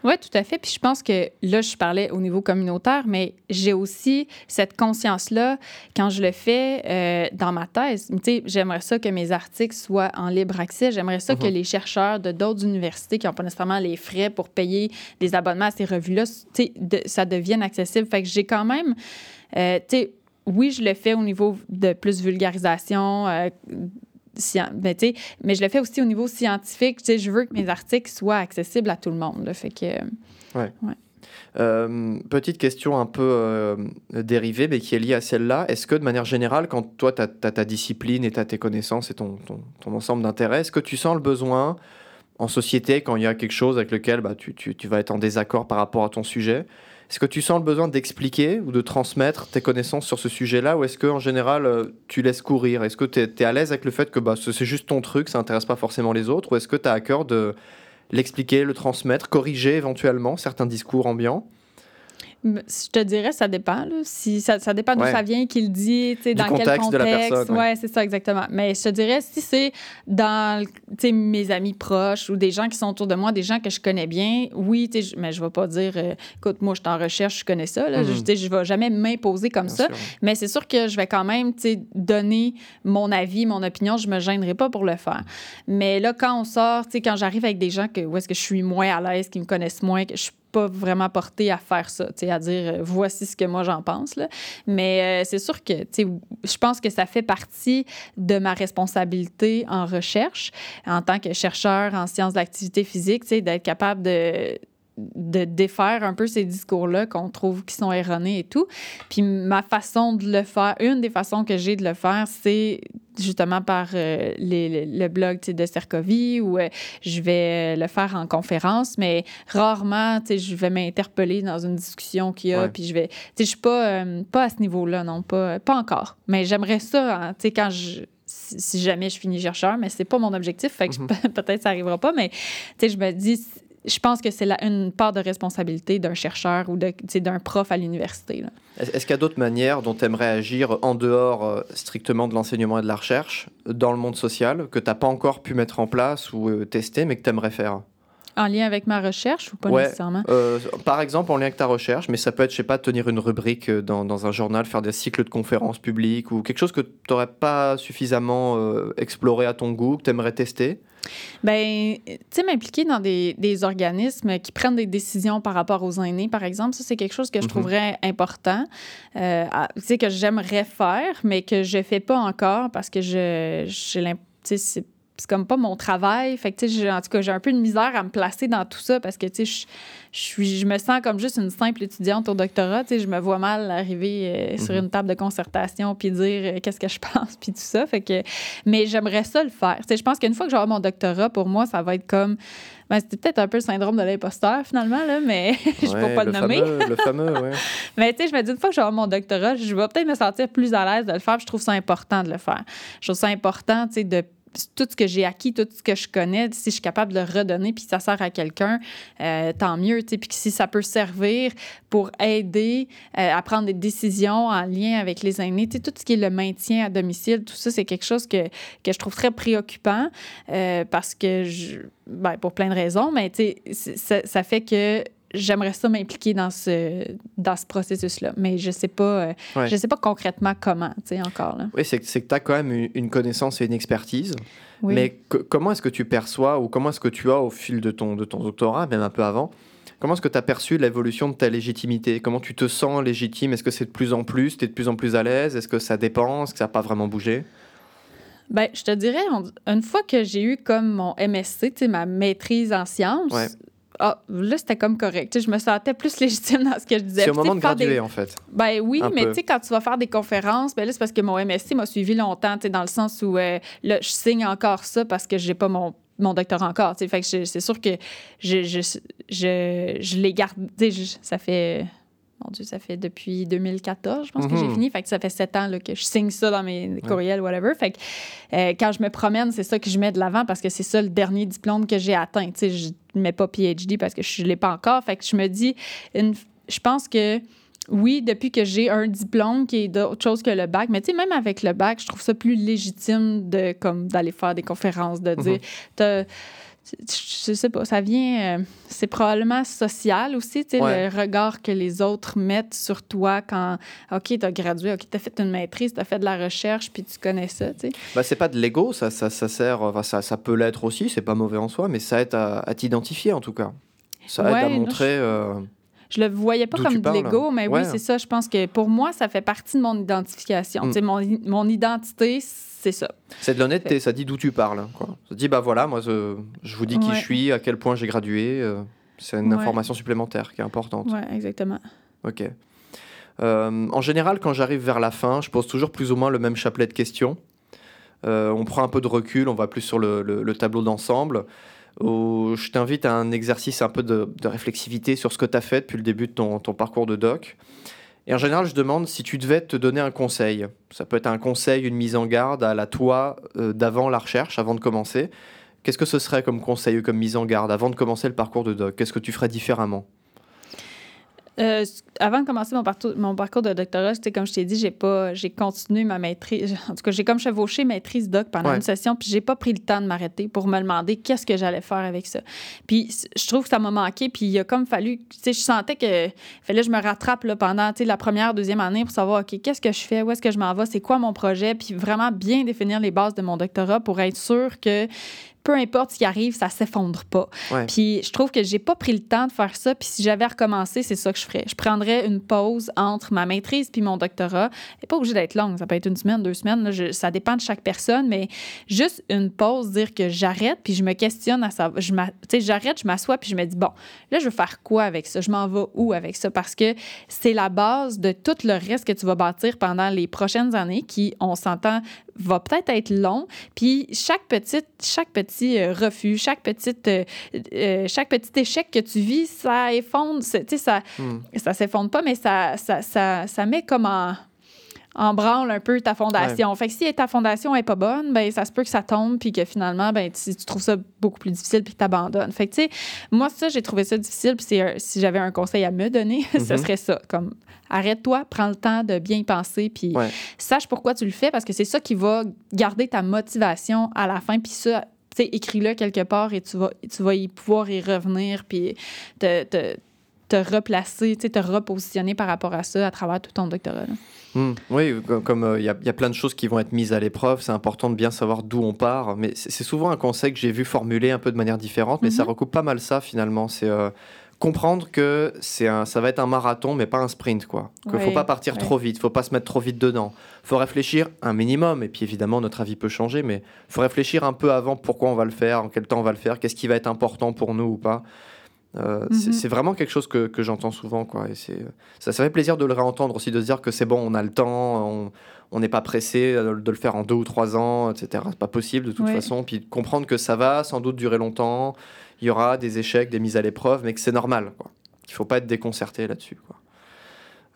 Oui, tout à fait. Puis je pense que là, je parlais au niveau communautaire, mais j'ai aussi cette conscience-là quand je le fais euh, dans ma thèse. Tu sais, j'aimerais ça que mes articles soient en libre accès. J'aimerais ça que mhm. les chercheurs de d'autres universités qui n'ont pas nécessairement les frais pour payer des abonnements à ces revues-là, tu sais, ça devienne accessible. Fait que j'ai quand même, euh, tu sais, oui, je le fais au niveau de plus vulgarisation, euh, ben, mais je le fais aussi au niveau scientifique. Je veux que mes articles soient accessibles à tout le monde. fait que, ouais. Euh, petite question un peu euh, dérivée, mais qui est liée à celle-là. Est-ce que de manière générale, quand toi, tu as, ta discipline et tu as tes connaissances et ton, ton, ton ensemble d'intérêts, est-ce que tu sens le besoin en société, quand il y a quelque chose avec lequel bah, tu, tu, tu vas être en désaccord par rapport à ton sujet, est-ce que tu sens le besoin d'expliquer ou de transmettre tes connaissances sur ce sujet-là ou est-ce qu'en général, euh, tu laisses courir? Est-ce que tu es, à l'aise avec le fait que bah, c'est juste ton truc, ça n'intéresse pas forcément les autres Ou est-ce que tu as à cœur de l'expliquer, le transmettre, corriger éventuellement certains discours ambiants? Je te dirais, ça dépend. Si, ça, ça dépend d'où ça vient, qu'il dit, dans quel contexte. De la ouais, c'est ça, exactement. Mais je te dirais, si c'est dans mes amis proches ou des gens qui sont autour de moi, des gens que je connais bien, oui, mais je ne vais pas dire, euh, écoute, moi, je suis en recherche, je connais ça. Là. Je ne vais jamais m'imposer comme ça. Mais c'est sûr que je vais quand même donner mon avis, mon opinion. Je ne me gênerai pas pour le faire. Mais là, quand on sort, quand j'arrive avec des gens que, où est-ce que je suis moins à l'aise, qui me connaissent moins, que je suis pas vraiment porté à faire ça, à dire euh, voici ce que moi j'en pense. Là. Mais euh, c'est sûr que je pense que ça fait partie de ma responsabilité en recherche en tant que chercheur en sciences de l'activité physique, d'être capable de de défaire un peu ces discours-là qu'on trouve qui sont erronés et tout. Puis ma façon de le faire, une des façons que j'ai de le faire, c'est justement par euh, les, le blog de Cercovie ou euh, je vais le faire en conférence, mais rarement, je vais m'interpeller dans une discussion qu'il y a, puis je vais... Je suis pas, euh, pas à ce niveau-là, non, pas, pas encore. Mais j'aimerais ça, hein, quand je si jamais je finis chercheur, mais c'est pas mon objectif, fait que mm-hmm. <laughs> peut-être ça arrivera pas, mais je me dis, je pense que c'est une part de responsabilité d'un chercheur ou d'un prof à l'université. Est-ce qu'il y a d'autres manières dont tu aimerais agir en dehors euh, strictement de l'enseignement et de la recherche, dans le monde social, que tu n'as pas encore pu mettre en place ou euh, tester, mais que tu aimerais faire? En lien avec ma recherche ou pas Ouais, nécessairement? Euh, par exemple, en lien avec ta recherche, mais ça peut être, je sais pas, tenir une rubrique dans, dans un journal, faire des cycles de conférences publiques ou quelque chose que tu n'aurais pas suffisamment euh, exploré à ton goût, que tu aimerais tester? Ben, tu sais, m'impliquer dans des, des organismes qui prennent des décisions par rapport aux aînés, par exemple, ça, c'est quelque chose que je Mhm. trouverais important. Euh, tu sais, que j'aimerais faire, mais que je fais pas encore parce que je, j'ai l'imp- tu sais, c'est c'est comme pas mon travail. Fait que, tu sais, en tout cas, j'ai un peu de misère à me placer dans tout ça parce que, tu sais, je, je, suis, je me sens comme juste une simple étudiante au doctorat. Tu sais, je me vois mal arriver euh, sur Mhm. une table de concertation puis dire euh, qu'est-ce que je <laughs> pense puis tout ça. Fait que, mais j'aimerais ça le faire. Tu sais, je pense qu'une fois que j'aurai mon doctorat, pour moi, ça va être comme. Ben, c'était peut-être un peu le syndrome de l'imposteur, finalement, là, mais <laughs> je peux Ouais, pas le, nommer. Fameux, le fameux, ouais. <laughs> Mais tu sais, je me dis, une fois que j'aurai mon doctorat, je vais peut-être me sentir plus à l'aise de le faire. Je trouve ça important de le faire. Je trouve ça important, tu sais, de tout ce que j'ai acquis, tout ce que je connais, si je suis capable de le redonner puis ça sert à quelqu'un, euh, tant mieux. Puis si ça peut servir pour aider euh, à prendre des décisions en lien avec les aînés, tout ce qui est le maintien à domicile, tout ça, c'est quelque chose que, que je trouve très préoccupant euh, parce que, je, ben, pour plein de raisons, mais ça, ça fait que j'aimerais ça m'impliquer dans ce, dans ce processus-là. Mais je sais pas, euh, Ouais. je sais pas concrètement comment, tu sais, encore. Là. Oui, c'est que tu as quand même une, connaissance et une expertise. Oui. Mais co- comment est-ce que tu perçois ou comment est-ce que tu as au fil de ton, de ton doctorat, même un peu avant, comment est-ce que tu as perçu l'évolution de ta légitimité? Comment tu te sens légitime? Est-ce que c'est de plus en plus? Tu es de plus en plus à l'aise? Est-ce que ça dépend? Est-ce que ça n'a pas vraiment bougé? Ben, je te dirais, on- une fois que j'ai eu comme mon MSC, tu sais, ma maîtrise en sciences, Ouais. Ah, là, c'était comme correct. Je me sentais plus <laughs> légitime dans ce que je disais. C'est au moment de des- graduer, en fait. Ben oui, Un mais tu sais, quand tu vas faire des conférences, ben là, c'est parce que mon MSC m'a suivi longtemps, dans le sens où euh, là, je signe encore ça parce que j'ai pas mon mon doctorat encore. Fait que c'est sûr que je, je, je, je l'ai gardé, ça fait... Mon Dieu, ça fait depuis 2014, je pense que j'ai Mhm. fini. Fait que ça fait sept ans là, que je signe ça dans mes courriels, whatever. Fait que euh, quand je me promène, c'est ça que je mets de l'avant parce que c'est ça le dernier diplôme que j'ai atteint. Tu sais, je ne mets pas PhD parce que je ne l'ai pas encore. Fait que je me dis, une- je pense que oui, depuis que j'ai un diplôme qui est d'autre chose que le bac, mais tu sais, même avec le bac, je trouve ça plus légitime de comme d'aller faire des conférences, de dire, t'as- je sais pas, ça vient, euh, c'est probablement social aussi, tu sais, Ouais. le regard que les autres mettent sur toi quand, OK, tu as gradué, OK, tu as fait une maîtrise, tu as fait de la recherche, puis tu connais ça, tu sais. Bah, c'est pas de l'ego, ça, ça, ça sert, enfin, ça, ça peut l'être aussi, c'est pas mauvais en soi, mais ça aide à, à t'identifier en tout cas. Ça aide Ouais, à non, montrer. euh, Je le voyais pas comme de l'ego, mais Ouais. oui, c'est ça. Je pense que pour moi, ça fait partie de mon identification. Mm. Mon, mon identité, c'est ça. C'est de l'honnêteté, ça dit d'où tu parles. hein, Quoi. Ça dit, bah voilà, moi je, je vous dis qui Ouais. je suis, à quel point j'ai gradué. euh, c'est une Ouais. information supplémentaire qui est importante. Oui, exactement. Ok. Euh, en général, quand j'arrive vers la fin, je pose toujours plus ou moins le même chapelet de questions. Euh, on prend un peu de recul, on va plus sur le, le- le tableau d'ensemble. Où je t'invite à un exercice un peu de, réflexivité sur ce que tu as fait depuis le début de ton, ton parcours de doc. Et en général, je demande si tu devais te donner un conseil. Ça peut être un conseil, une mise en garde à la toi euh, d'avant la recherche, avant de commencer. Qu'est-ce que ce serait comme conseil ou comme mise en garde avant de commencer le parcours de doc? Qu'est-ce que tu ferais différemment? Euh, avant de commencer mon parcours, mon parcours de doctorat, comme je t'ai dit, j'ai pas, j'ai continué ma maîtrise. <laughs> En tout cas, j'ai comme chevauché maîtrise doc pendant Ouais. une session, puis j'ai pas pris le temps de m'arrêter pour me demander qu'est-ce que j'allais faire avec ça. Puis je trouve que ça m'a manqué, puis il a comme fallu, tu sais, je sentais que fallait que je me rattrape là, pendant, tu sais, la première, deuxième année pour savoir, ok, qu'est-ce que je fais, où est-ce que je m'en vais, c'est quoi mon projet, puis vraiment bien définir les bases de mon doctorat pour être sûr que peu importe ce qui arrive, ça s'effondre pas. Ouais. Puis je trouve que j'ai pas pris le temps de faire ça. Puis si j'avais recommencé, c'est ça que je ferais. Je prendrais une pause entre ma maîtrise puis mon doctorat. Elle n'est pas obligée d'être longue. Ça peut être une semaine, deux semaines. là. Je- ça dépend de chaque personne. Mais juste une pause, dire que j'arrête puis je me questionne à ça. Je m'a- tu sais, j'arrête, je m'assois puis je me dis, bon, là, je veux faire quoi avec ça? Je m'en vais où avec ça? Parce que c'est la base de tout le reste que tu vas bâtir pendant les prochaines années qui, on s'entend, va peut-être être long. Puis chaque petite, chaque petit euh, refus, chaque petite, euh, euh, chaque petit échec que tu vis, ça effondre. Tu sais, ça, Hmm. ça s'effondre pas, mais ça, ça, ça, ça met comme en, en branle un peu ta fondation. Fait que si ta fondation est pas bonne, ben ça se peut que ça tombe puis que finalement ben tu, tu trouves ça beaucoup plus difficile puis que tu abandonnes. Fait que tu sais, moi ça j'ai trouvé ça difficile puis c'est si j'avais un conseil à me donner, <laughs> ce Mhm. serait ça comme arrête-toi, prends le temps de bien y penser puis Ouais. sache pourquoi tu le fais parce que c'est ça qui va garder ta motivation à la fin puis ça sais, écris-le quelque part et tu vas, tu vas y pouvoir y revenir, puis te, te, te replacer, te repositionner par rapport à ça à travers tout ton doctorat. Hmm. oui, comme il y, a plein de choses qui vont être mises à l'épreuve, c'est important de bien savoir d'où on part. Mais c'est souvent un conseil que j'ai vu formuler un peu de manière différente, mais ça mhm. recoupe pas mal ça finalement. C'est comprendre que c'est un, ça va être un marathon, mais pas un sprint, quoi. Qu'il faut pas partir trop vite, faut pas se mettre trop vite dedans. Faut réfléchir un minimum, et puis évidemment notre avis peut changer, mais faut réfléchir un peu avant pourquoi on va le faire, en quel temps on va le faire, qu'est-ce qui va être important pour nous ou pas. Euh, mhm. c'est vraiment quelque chose que, que j'entends souvent, quoi. Et c'est, ça, ça fait plaisir de le réentendre aussi, de se dire que c'est bon, on a le temps, on n'est pas pressé de le faire en deux ou trois ans, etc. C'est pas possible de toute façon. Puis comprendre que ça va sans doute durer longtemps il y aura des échecs, des mises à l'épreuve, mais que c'est normal. Il ne faut pas être déconcerté là-dessus.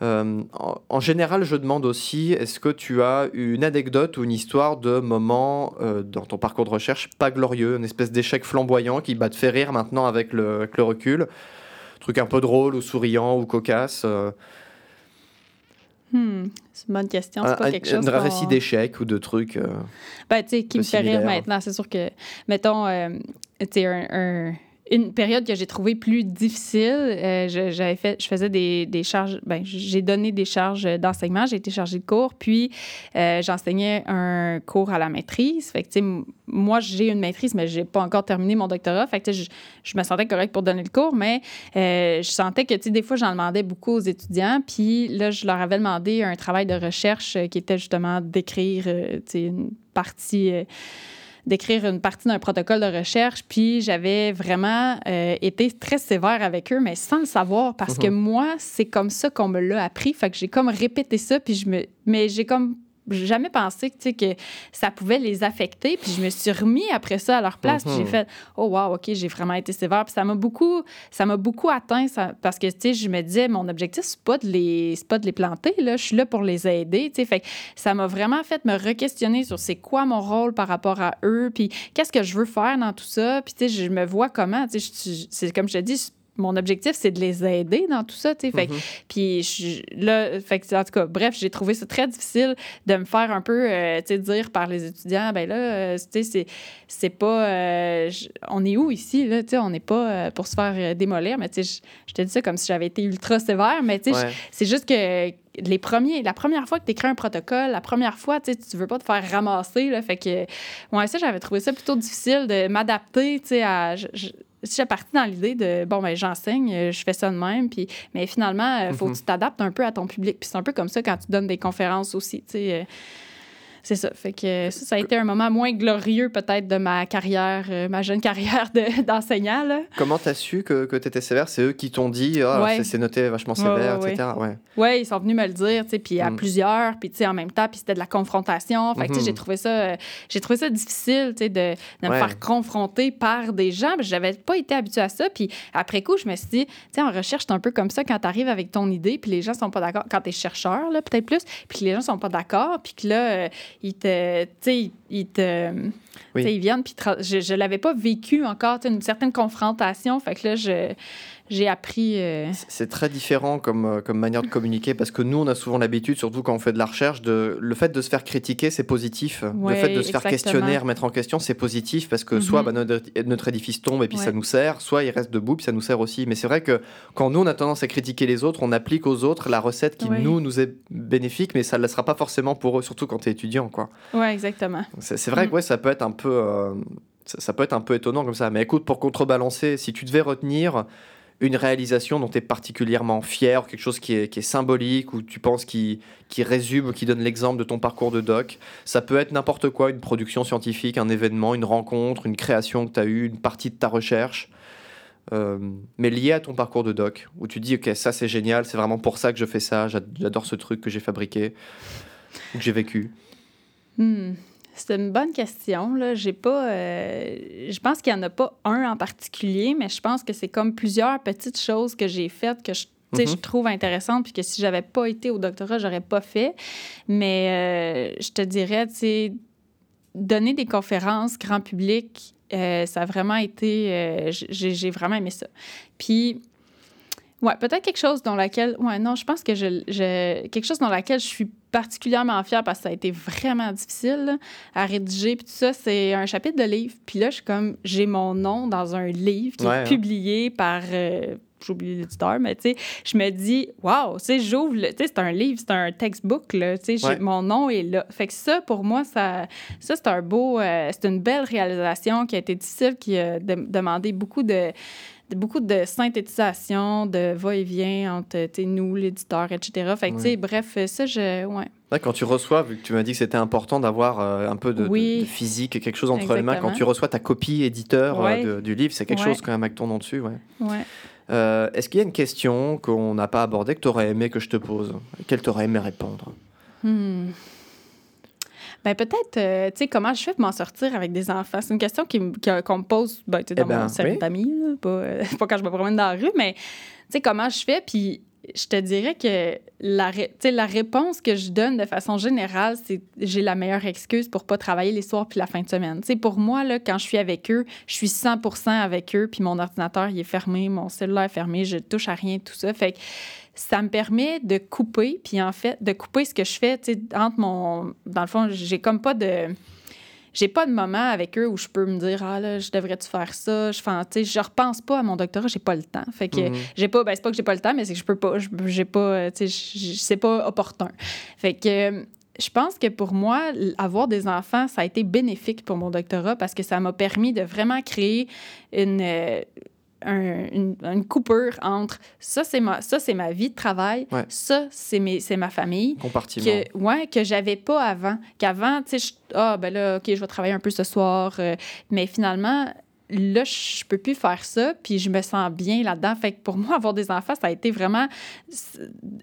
Euh, en, général, je demande aussi, est-ce que tu as une anecdote ou une histoire de moment euh, dans ton parcours de recherche pas glorieux, une espèce d'échec flamboyant qui va te faire rire maintenant avec le, recul? Truc un peu drôle ou souriant ou cocasse euh? Hmm, c'est une bonne question. C'est pas quelque chose. Un récit d'échec ou de trucs. ben, tu sais, qui me fait rire maintenant. C'est sûr que, mettons, c'est un, une période que j'ai trouvée plus difficile. Euh, j'avais fait, je faisais des, des charges, ben, j'ai donné des charges d'enseignement, j'ai été chargée de cours, puis euh, j'enseignais un cours à la maîtrise. Fait que, moi, j'ai une maîtrise, mais j'ai pas encore terminé mon doctorat. Fait que, je, je, me sentais correcte pour donner le cours, mais euh, je sentais que, des fois, j'en demandais beaucoup aux étudiants, puis là, je leur avais demandé un travail de recherche qui était justement d'écrire, une partie d'écrire une partie d'un protocole de recherche. Puis j'avais vraiment euh, été très sévère avec eux, mais sans le savoir, parce que mhm. moi, c'est comme ça qu'on me l'a appris. Fait que j'ai comme répété ça, puis je me... Mais j'ai comme jamais pensé que, que ça pouvait les affecter. Puis je me suis remis après ça à leur place. J'ai mhm. fait Oh, wow, OK, j'ai vraiment été sévère. Puis ça m'a beaucoup, ça m'a beaucoup atteint ça, parce que, tu sais, je me disais, mon objectif, c'est pas de les, pas de les planter. Là. Je suis là pour les aider. Fait ça m'a vraiment fait me re-questionner sur c'est quoi mon rôle par rapport à eux. Puis qu'est-ce que je veux faire dans tout ça. Puis, tu sais, je me vois comment. Tu sais, c'est comme je te dis, mon objectif, c'est de les aider dans tout ça, tu sais. Mm-hmm. Puis je, là, fait en tout cas, bref, j'ai trouvé ça très difficile de me faire un peu, euh, tu sais, dire par les étudiants, ben là, euh, tu sais, c'est pas... Euh, on est où ici, là, tu sais, on n'est pas pour se faire démolir, mais tu sais, je te dis ça comme si j'avais été ultra sévère, mais tu sais, c'est juste que les premiers, la première fois que tu écris un protocole, la première fois, tu sais, veux pas te faire ramasser, là, fait que, ouais, ça, j'avais trouvé ça plutôt difficile de m'adapter, tu sais, à j'ai parti dans l'idée de bon ben j'enseigne, euh, je fais ça de même puis mais finalement il euh, faut que mhm. tu t'adaptes un peu à ton public puis c'est un peu comme ça quand tu donnes des conférences aussi, tu sais euh, c'est ça. Fait que ça, ça, a été un moment moins glorieux peut-être de ma carrière, euh, ma jeune carrière <laughs> d'enseignant. Comment tu as su que, que tu étais sévère? C'est eux qui t'ont dit, oh, c'est noté vachement sévère, etc. Ouais. ouais, ils sont venus me le dire, puis à mm. plusieurs, puis en même temps, puis c'était de la confrontation. Fait que j'ai mm-hmm. trouvé ça euh, j'ai trouvé ça difficile de, de me faire confronter par des gens. J'avais pas été habituée à ça. Puis après coup, je me suis dit, en recherche, c'est un peu comme ça quand tu arrives avec ton idée, puis les gens sont pas d'accord. Quand tu es chercheur, peut-être plus, puis les gens sont pas d'accord, puis que là, euh, ils te, ils te, ils viennent, puis je, je l'avais pas vécu encore, une certaine confrontation, fait que là, je, j'ai appris. Euh, c'est très différent comme, euh, comme manière de communiquer parce que nous, on a souvent l'habitude, surtout quand on fait de la recherche, de le fait de se faire critiquer, c'est positif. le fait de se faire questionner, remettre en question, c'est positif parce que soit mhm. bah, notre, édifice tombe et puis ça nous sert, soit il reste debout puis ça nous sert aussi. Mais c'est vrai que quand nous, on a tendance à critiquer les autres, on applique aux autres la recette qui, nous, nous est bénéfique, mais ça ne le sera pas forcément pour eux, surtout quand tu es étudiant. Quoi. Ouais, exactement. C'est vrai que mm. ouais, ça peut être un peu. Euh, ça peut être un peu étonnant comme ça. Mais écoute, pour contrebalancer, si tu devais retenir une réalisation dont tu es particulièrement fier, quelque chose qui est, symbolique, ou tu penses qui, qui résume, qui donne l'exemple de ton parcours de doc. Ça peut être n'importe quoi, une production scientifique, un événement, une rencontre, une création que tu as eue, une partie de ta recherche, euh, mais lié à ton parcours de doc, où tu dis, ok, ça c'est génial, c'est vraiment pour ça que je fais ça, j'adore ce truc que j'ai fabriqué, que j'ai vécu. Hmm. C'est une bonne question. Là. J'ai pas, euh, je pense qu'il n'y en a pas un en particulier, mais je pense que c'est comme plusieurs petites choses que j'ai faites que je, je mhm. trouve intéressantes puis que si j'avais pas été au doctorat, j'aurais pas fait. Mais euh, je te dirais, tu sais, donner des conférences grand public, euh, ça a vraiment été... j'ai vraiment aimé ça. Puis... Ouais, peut-être quelque chose dans laquelle. Ouais, non, je pense que je, je, quelque chose dans laquelle je suis particulièrement fière parce que ça a été vraiment difficile à rédiger. Puis tout ça, c'est un chapitre de livre. Puis là, je suis comme, j'ai mon nom dans un livre qui est hein. publié par. euh, j'ai oublié l'éditeur, mais tu sais, je me dis, waouh, tu sais, j'ouvre, tu sais, c'est un livre, c'est un textbook, là, tu sais, Ouais. mon nom est là. Fait que ça, pour moi, ça, ça c'est un beau, euh, c'est une belle réalisation qui a été difficile, qui a de- demandé beaucoup de- beaucoup de synthétisation, de va-et-vient entre, nous, l'éditeur, etc. Fait que, tu sais, Ouais. bref, ça, je, ouais. Là, quand tu reçois, vu que tu m'as dit que c'était important d'avoir euh, un peu de, Oui. de physique, quelque chose entre les mains, quand tu reçois ta copie éditeur euh, de- du livre, c'est quelque Ouais. chose quand même avec ton nom dessus. Ouais. Ouais. Euh, Est-ce qu'il y a une question qu'on n'a pas abordée que tu aurais aimé que je te pose? Quelle tu aurais aimé répondre? Hmm. Ben peut-être, euh, tu sais, comment je fais pour m'en sortir avec des enfants? C'est une question qui que- qu'on me pose ben, tu sais, Eh dans ben, mon cercle oui. d'amis, pas, euh, <laughs> pas quand je me promène dans la rue, mais tu sais, comment je fais? Puis je te dirais que la, ré- la réponse que je donne de façon générale, c'est j'ai la meilleure excuse pour pas travailler les soirs puis la fin de semaine. Tu sais, pour moi, là, quand je suis avec eux, je suis 100 avec eux, puis mon ordinateur, il est fermé, mon cellulaire est fermé, je touche à rien, tout ça. Fait que ça me permet de couper, puis en fait, de couper ce que je fais, tu sais, entre mon... Dans le fond, j'ai comme pas de... J'ai pas de moment avec eux où je peux me dire ah là je devrais tu faire ça? Je sais je repense pas à mon doctorat j'ai pas le temps. Fait que Mhm. j'ai pas ben c'est pas que j'ai pas le temps mais c'est que je peux pas j'ai pas euh, tu sais c'est pas opportun. Fait que je pense que pour moi, avoir des enfants, ça a été bénéfique pour mon doctorat parce que ça m'a permis de vraiment créer une, euh, un- une, une coupure entre ça, c'est ma, ça, c'est ma vie de travail, Ouais. ça, c'est, mes, c'est ma famille. Compartiment. Que, ouais, que j'avais pas avant. Qu'avant, tu sais, je- ah, ben là, OK, je vais travailler un peu ce soir. euh, mais finalement, là, je peux plus faire ça, puis je me sens bien là-dedans. Fait que pour moi, avoir des enfants, ça a été vraiment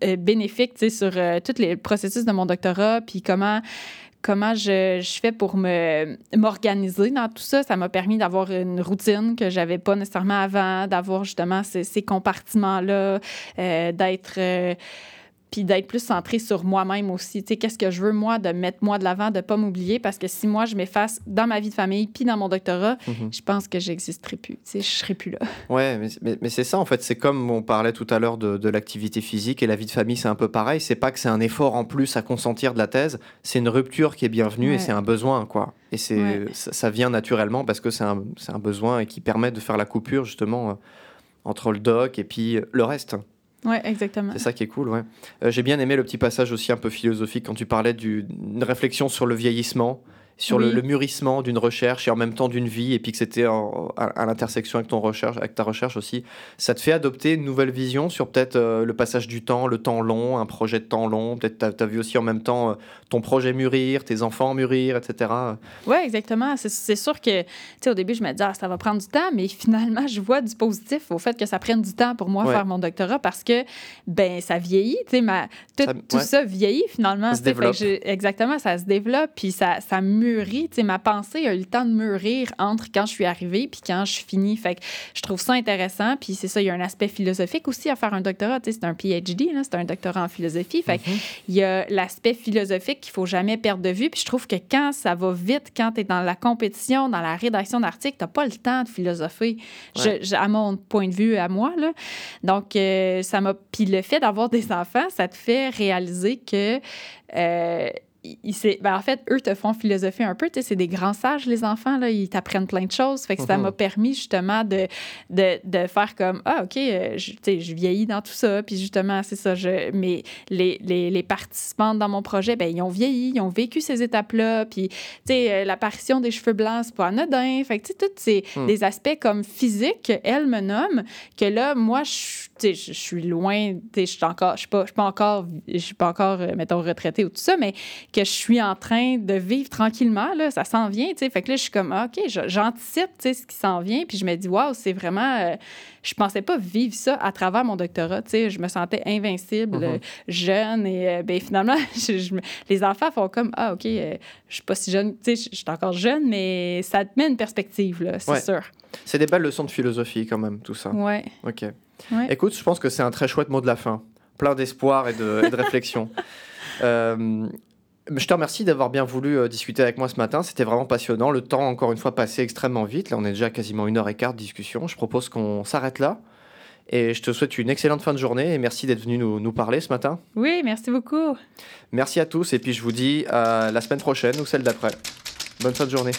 euh, bénéfique, tu sais, sur euh, tous les processus de mon doctorat, puis comment comment je, fais pour me m'organiser dans tout ça. Ça m'a permis d'avoir une routine que j'avais pas nécessairement avant, d'avoir justement ces, ces compartiments-là, euh, d'être... euh, puis d'être plus centré sur moi-même aussi. Tu sais, qu'est-ce que je veux, moi, de mettre moi de l'avant, de pas m'oublier, parce que si moi, je m'efface dans ma vie de famille puis dans mon doctorat, Mhm. je pense que j'existerai plus. Tu sais, je serai plus là. <laughs> Ouais, mais, mais- mais c'est ça en fait. C'est comme on parlait tout à l'heure de, de l'activité physique et la vie de famille, c'est un peu pareil. C'est pas que c'est un effort en plus à consentir de la thèse, c'est une rupture qui est bienvenue et c'est un besoin quoi. Et c'est Ouais. ça, ça vient naturellement parce que c'est un, un besoin et qui permet de faire la coupure justement euh, entre le doc et puis euh, le reste. Oui, exactement. C'est ça qui est cool, ouais. Euh, J'ai bien aimé le petit passage aussi un peu philosophique quand tu parlais du- d'une réflexion sur le vieillissement, sur le, Oui. le mûrissement d'une recherche et en même temps d'une vie, et puis que c'était à, à l'intersection avec, ton recherche, avec ta recherche aussi. Ça te fait adopter une nouvelle vision sur peut-être euh, le passage du temps, le temps long, un projet de temps long? Peut-être tu as, vu aussi en même temps euh, ton projet mûrir, tes enfants mûrir, etc. Oui, exactement. C'est- sûr que, tu sais, au début, je me disais, ah, ça va prendre du temps, mais finalement, je vois du positif au fait que ça prenne du temps pour moi Ouais. faire mon doctorat parce que, ben, ça vieillit, tu sais, ma- tout, Ça- tout ça vieillit finalement. Ça se développe. exactement, ça se développe, puis ça, ça mûrit. Tu sais, ma pensée a eu le temps de mûrir entre quand je suis arrivée puis quand je finis. Fait que je trouve ça intéressant, puis c'est ça, il y a un aspect philosophique aussi à faire un doctorat. Tu sais, c'est un PhD, là, c'est un doctorat en philosophie. Fait que Mhm. il y a l'aspect philosophique qu'il faut jamais perdre de vue. Puis je trouve que quand ça va vite, quand tu es dans la compétition, dans la rédaction d'articles, tu n'as pas le temps de philosopher, Je- Ouais. je- à mon point de vue, à moi. Là. Donc, euh, ça m'a. Puis le fait d'avoir des <laughs> enfants, ça te fait réaliser que. euh, il- ben, en fait, eux te font philosopher un peu. C'est des grands sages, les enfants. Là. Ils t'apprennent plein de choses. Fait que ça Mhm. m'a permis justement de, de, de faire comme Ah, OK, euh, je, je vieillis dans tout ça. Puis justement, c'est ça. Je, mais les, les, les participantes dans mon projet, ben, ils ont vieilli, ils ont vécu ces étapes-là. Puis, tu sais, euh, l'apparition des cheveux blancs, c'est pas anodin. Fait que, tu sais, tous ces Hmm. des aspects comme physiques qu'elle me nomme, que là, moi, je, suis loin, je suis encore, je suis pas, pas encore, je suis pas encore, euh, mettons, retraitée ou tout ça, mais que je suis en train de vivre tranquillement, là, ça s'en vient, tu sais. Fait que là, je suis comme, ah, OK, j'anticipe, tu sais, ce qui s'en vient, puis je me dis, waouh, c'est vraiment, euh, je pensais pas vivre ça à travers mon doctorat, tu sais. Je me sentais invincible, Mhm. euh, jeune, et euh, ben finalement, <laughs> je- je me- les enfants font comme, ah, OK, euh, je suis pas si jeune, tu sais, je je suis encore jeune, mais ça te met une perspective, là, c'est Ouais. sûr. C'est des belles leçons de philosophie quand même, tout ça. Ouais. Ok. Ouais. Écoute, je pense que c'est un très chouette mot de la fin. Plein d'espoir et de, et de <laughs> réflexion. Euh, je te remercie d'avoir bien voulu euh, discuter avec moi ce matin. C'était vraiment passionnant. Le temps, encore une fois, passé extrêmement vite. Là, on est déjà quasiment une heure et quart de discussion. Je propose qu'on s'arrête là. Et je te souhaite une excellente fin de journée et merci d'être venu nous, nous, parler ce matin. Oui, merci beaucoup. Merci à tous et puis je vous dis à la semaine prochaine ou celle d'après. Bonne fin de journée.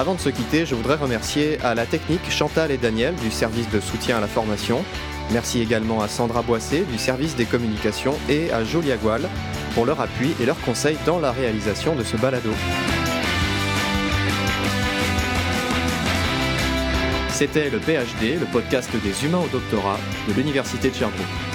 Avant de se quitter, je voudrais remercier à la technique Chantal et Daniel du service de soutien à la formation. Merci également à Sandra Boissé du service des communications et à Jolia Goual pour leur appui et leurs conseils dans la réalisation de ce balado. C'était le PhD, le podcast des humains au doctorat de l'Université de Sherbrooke.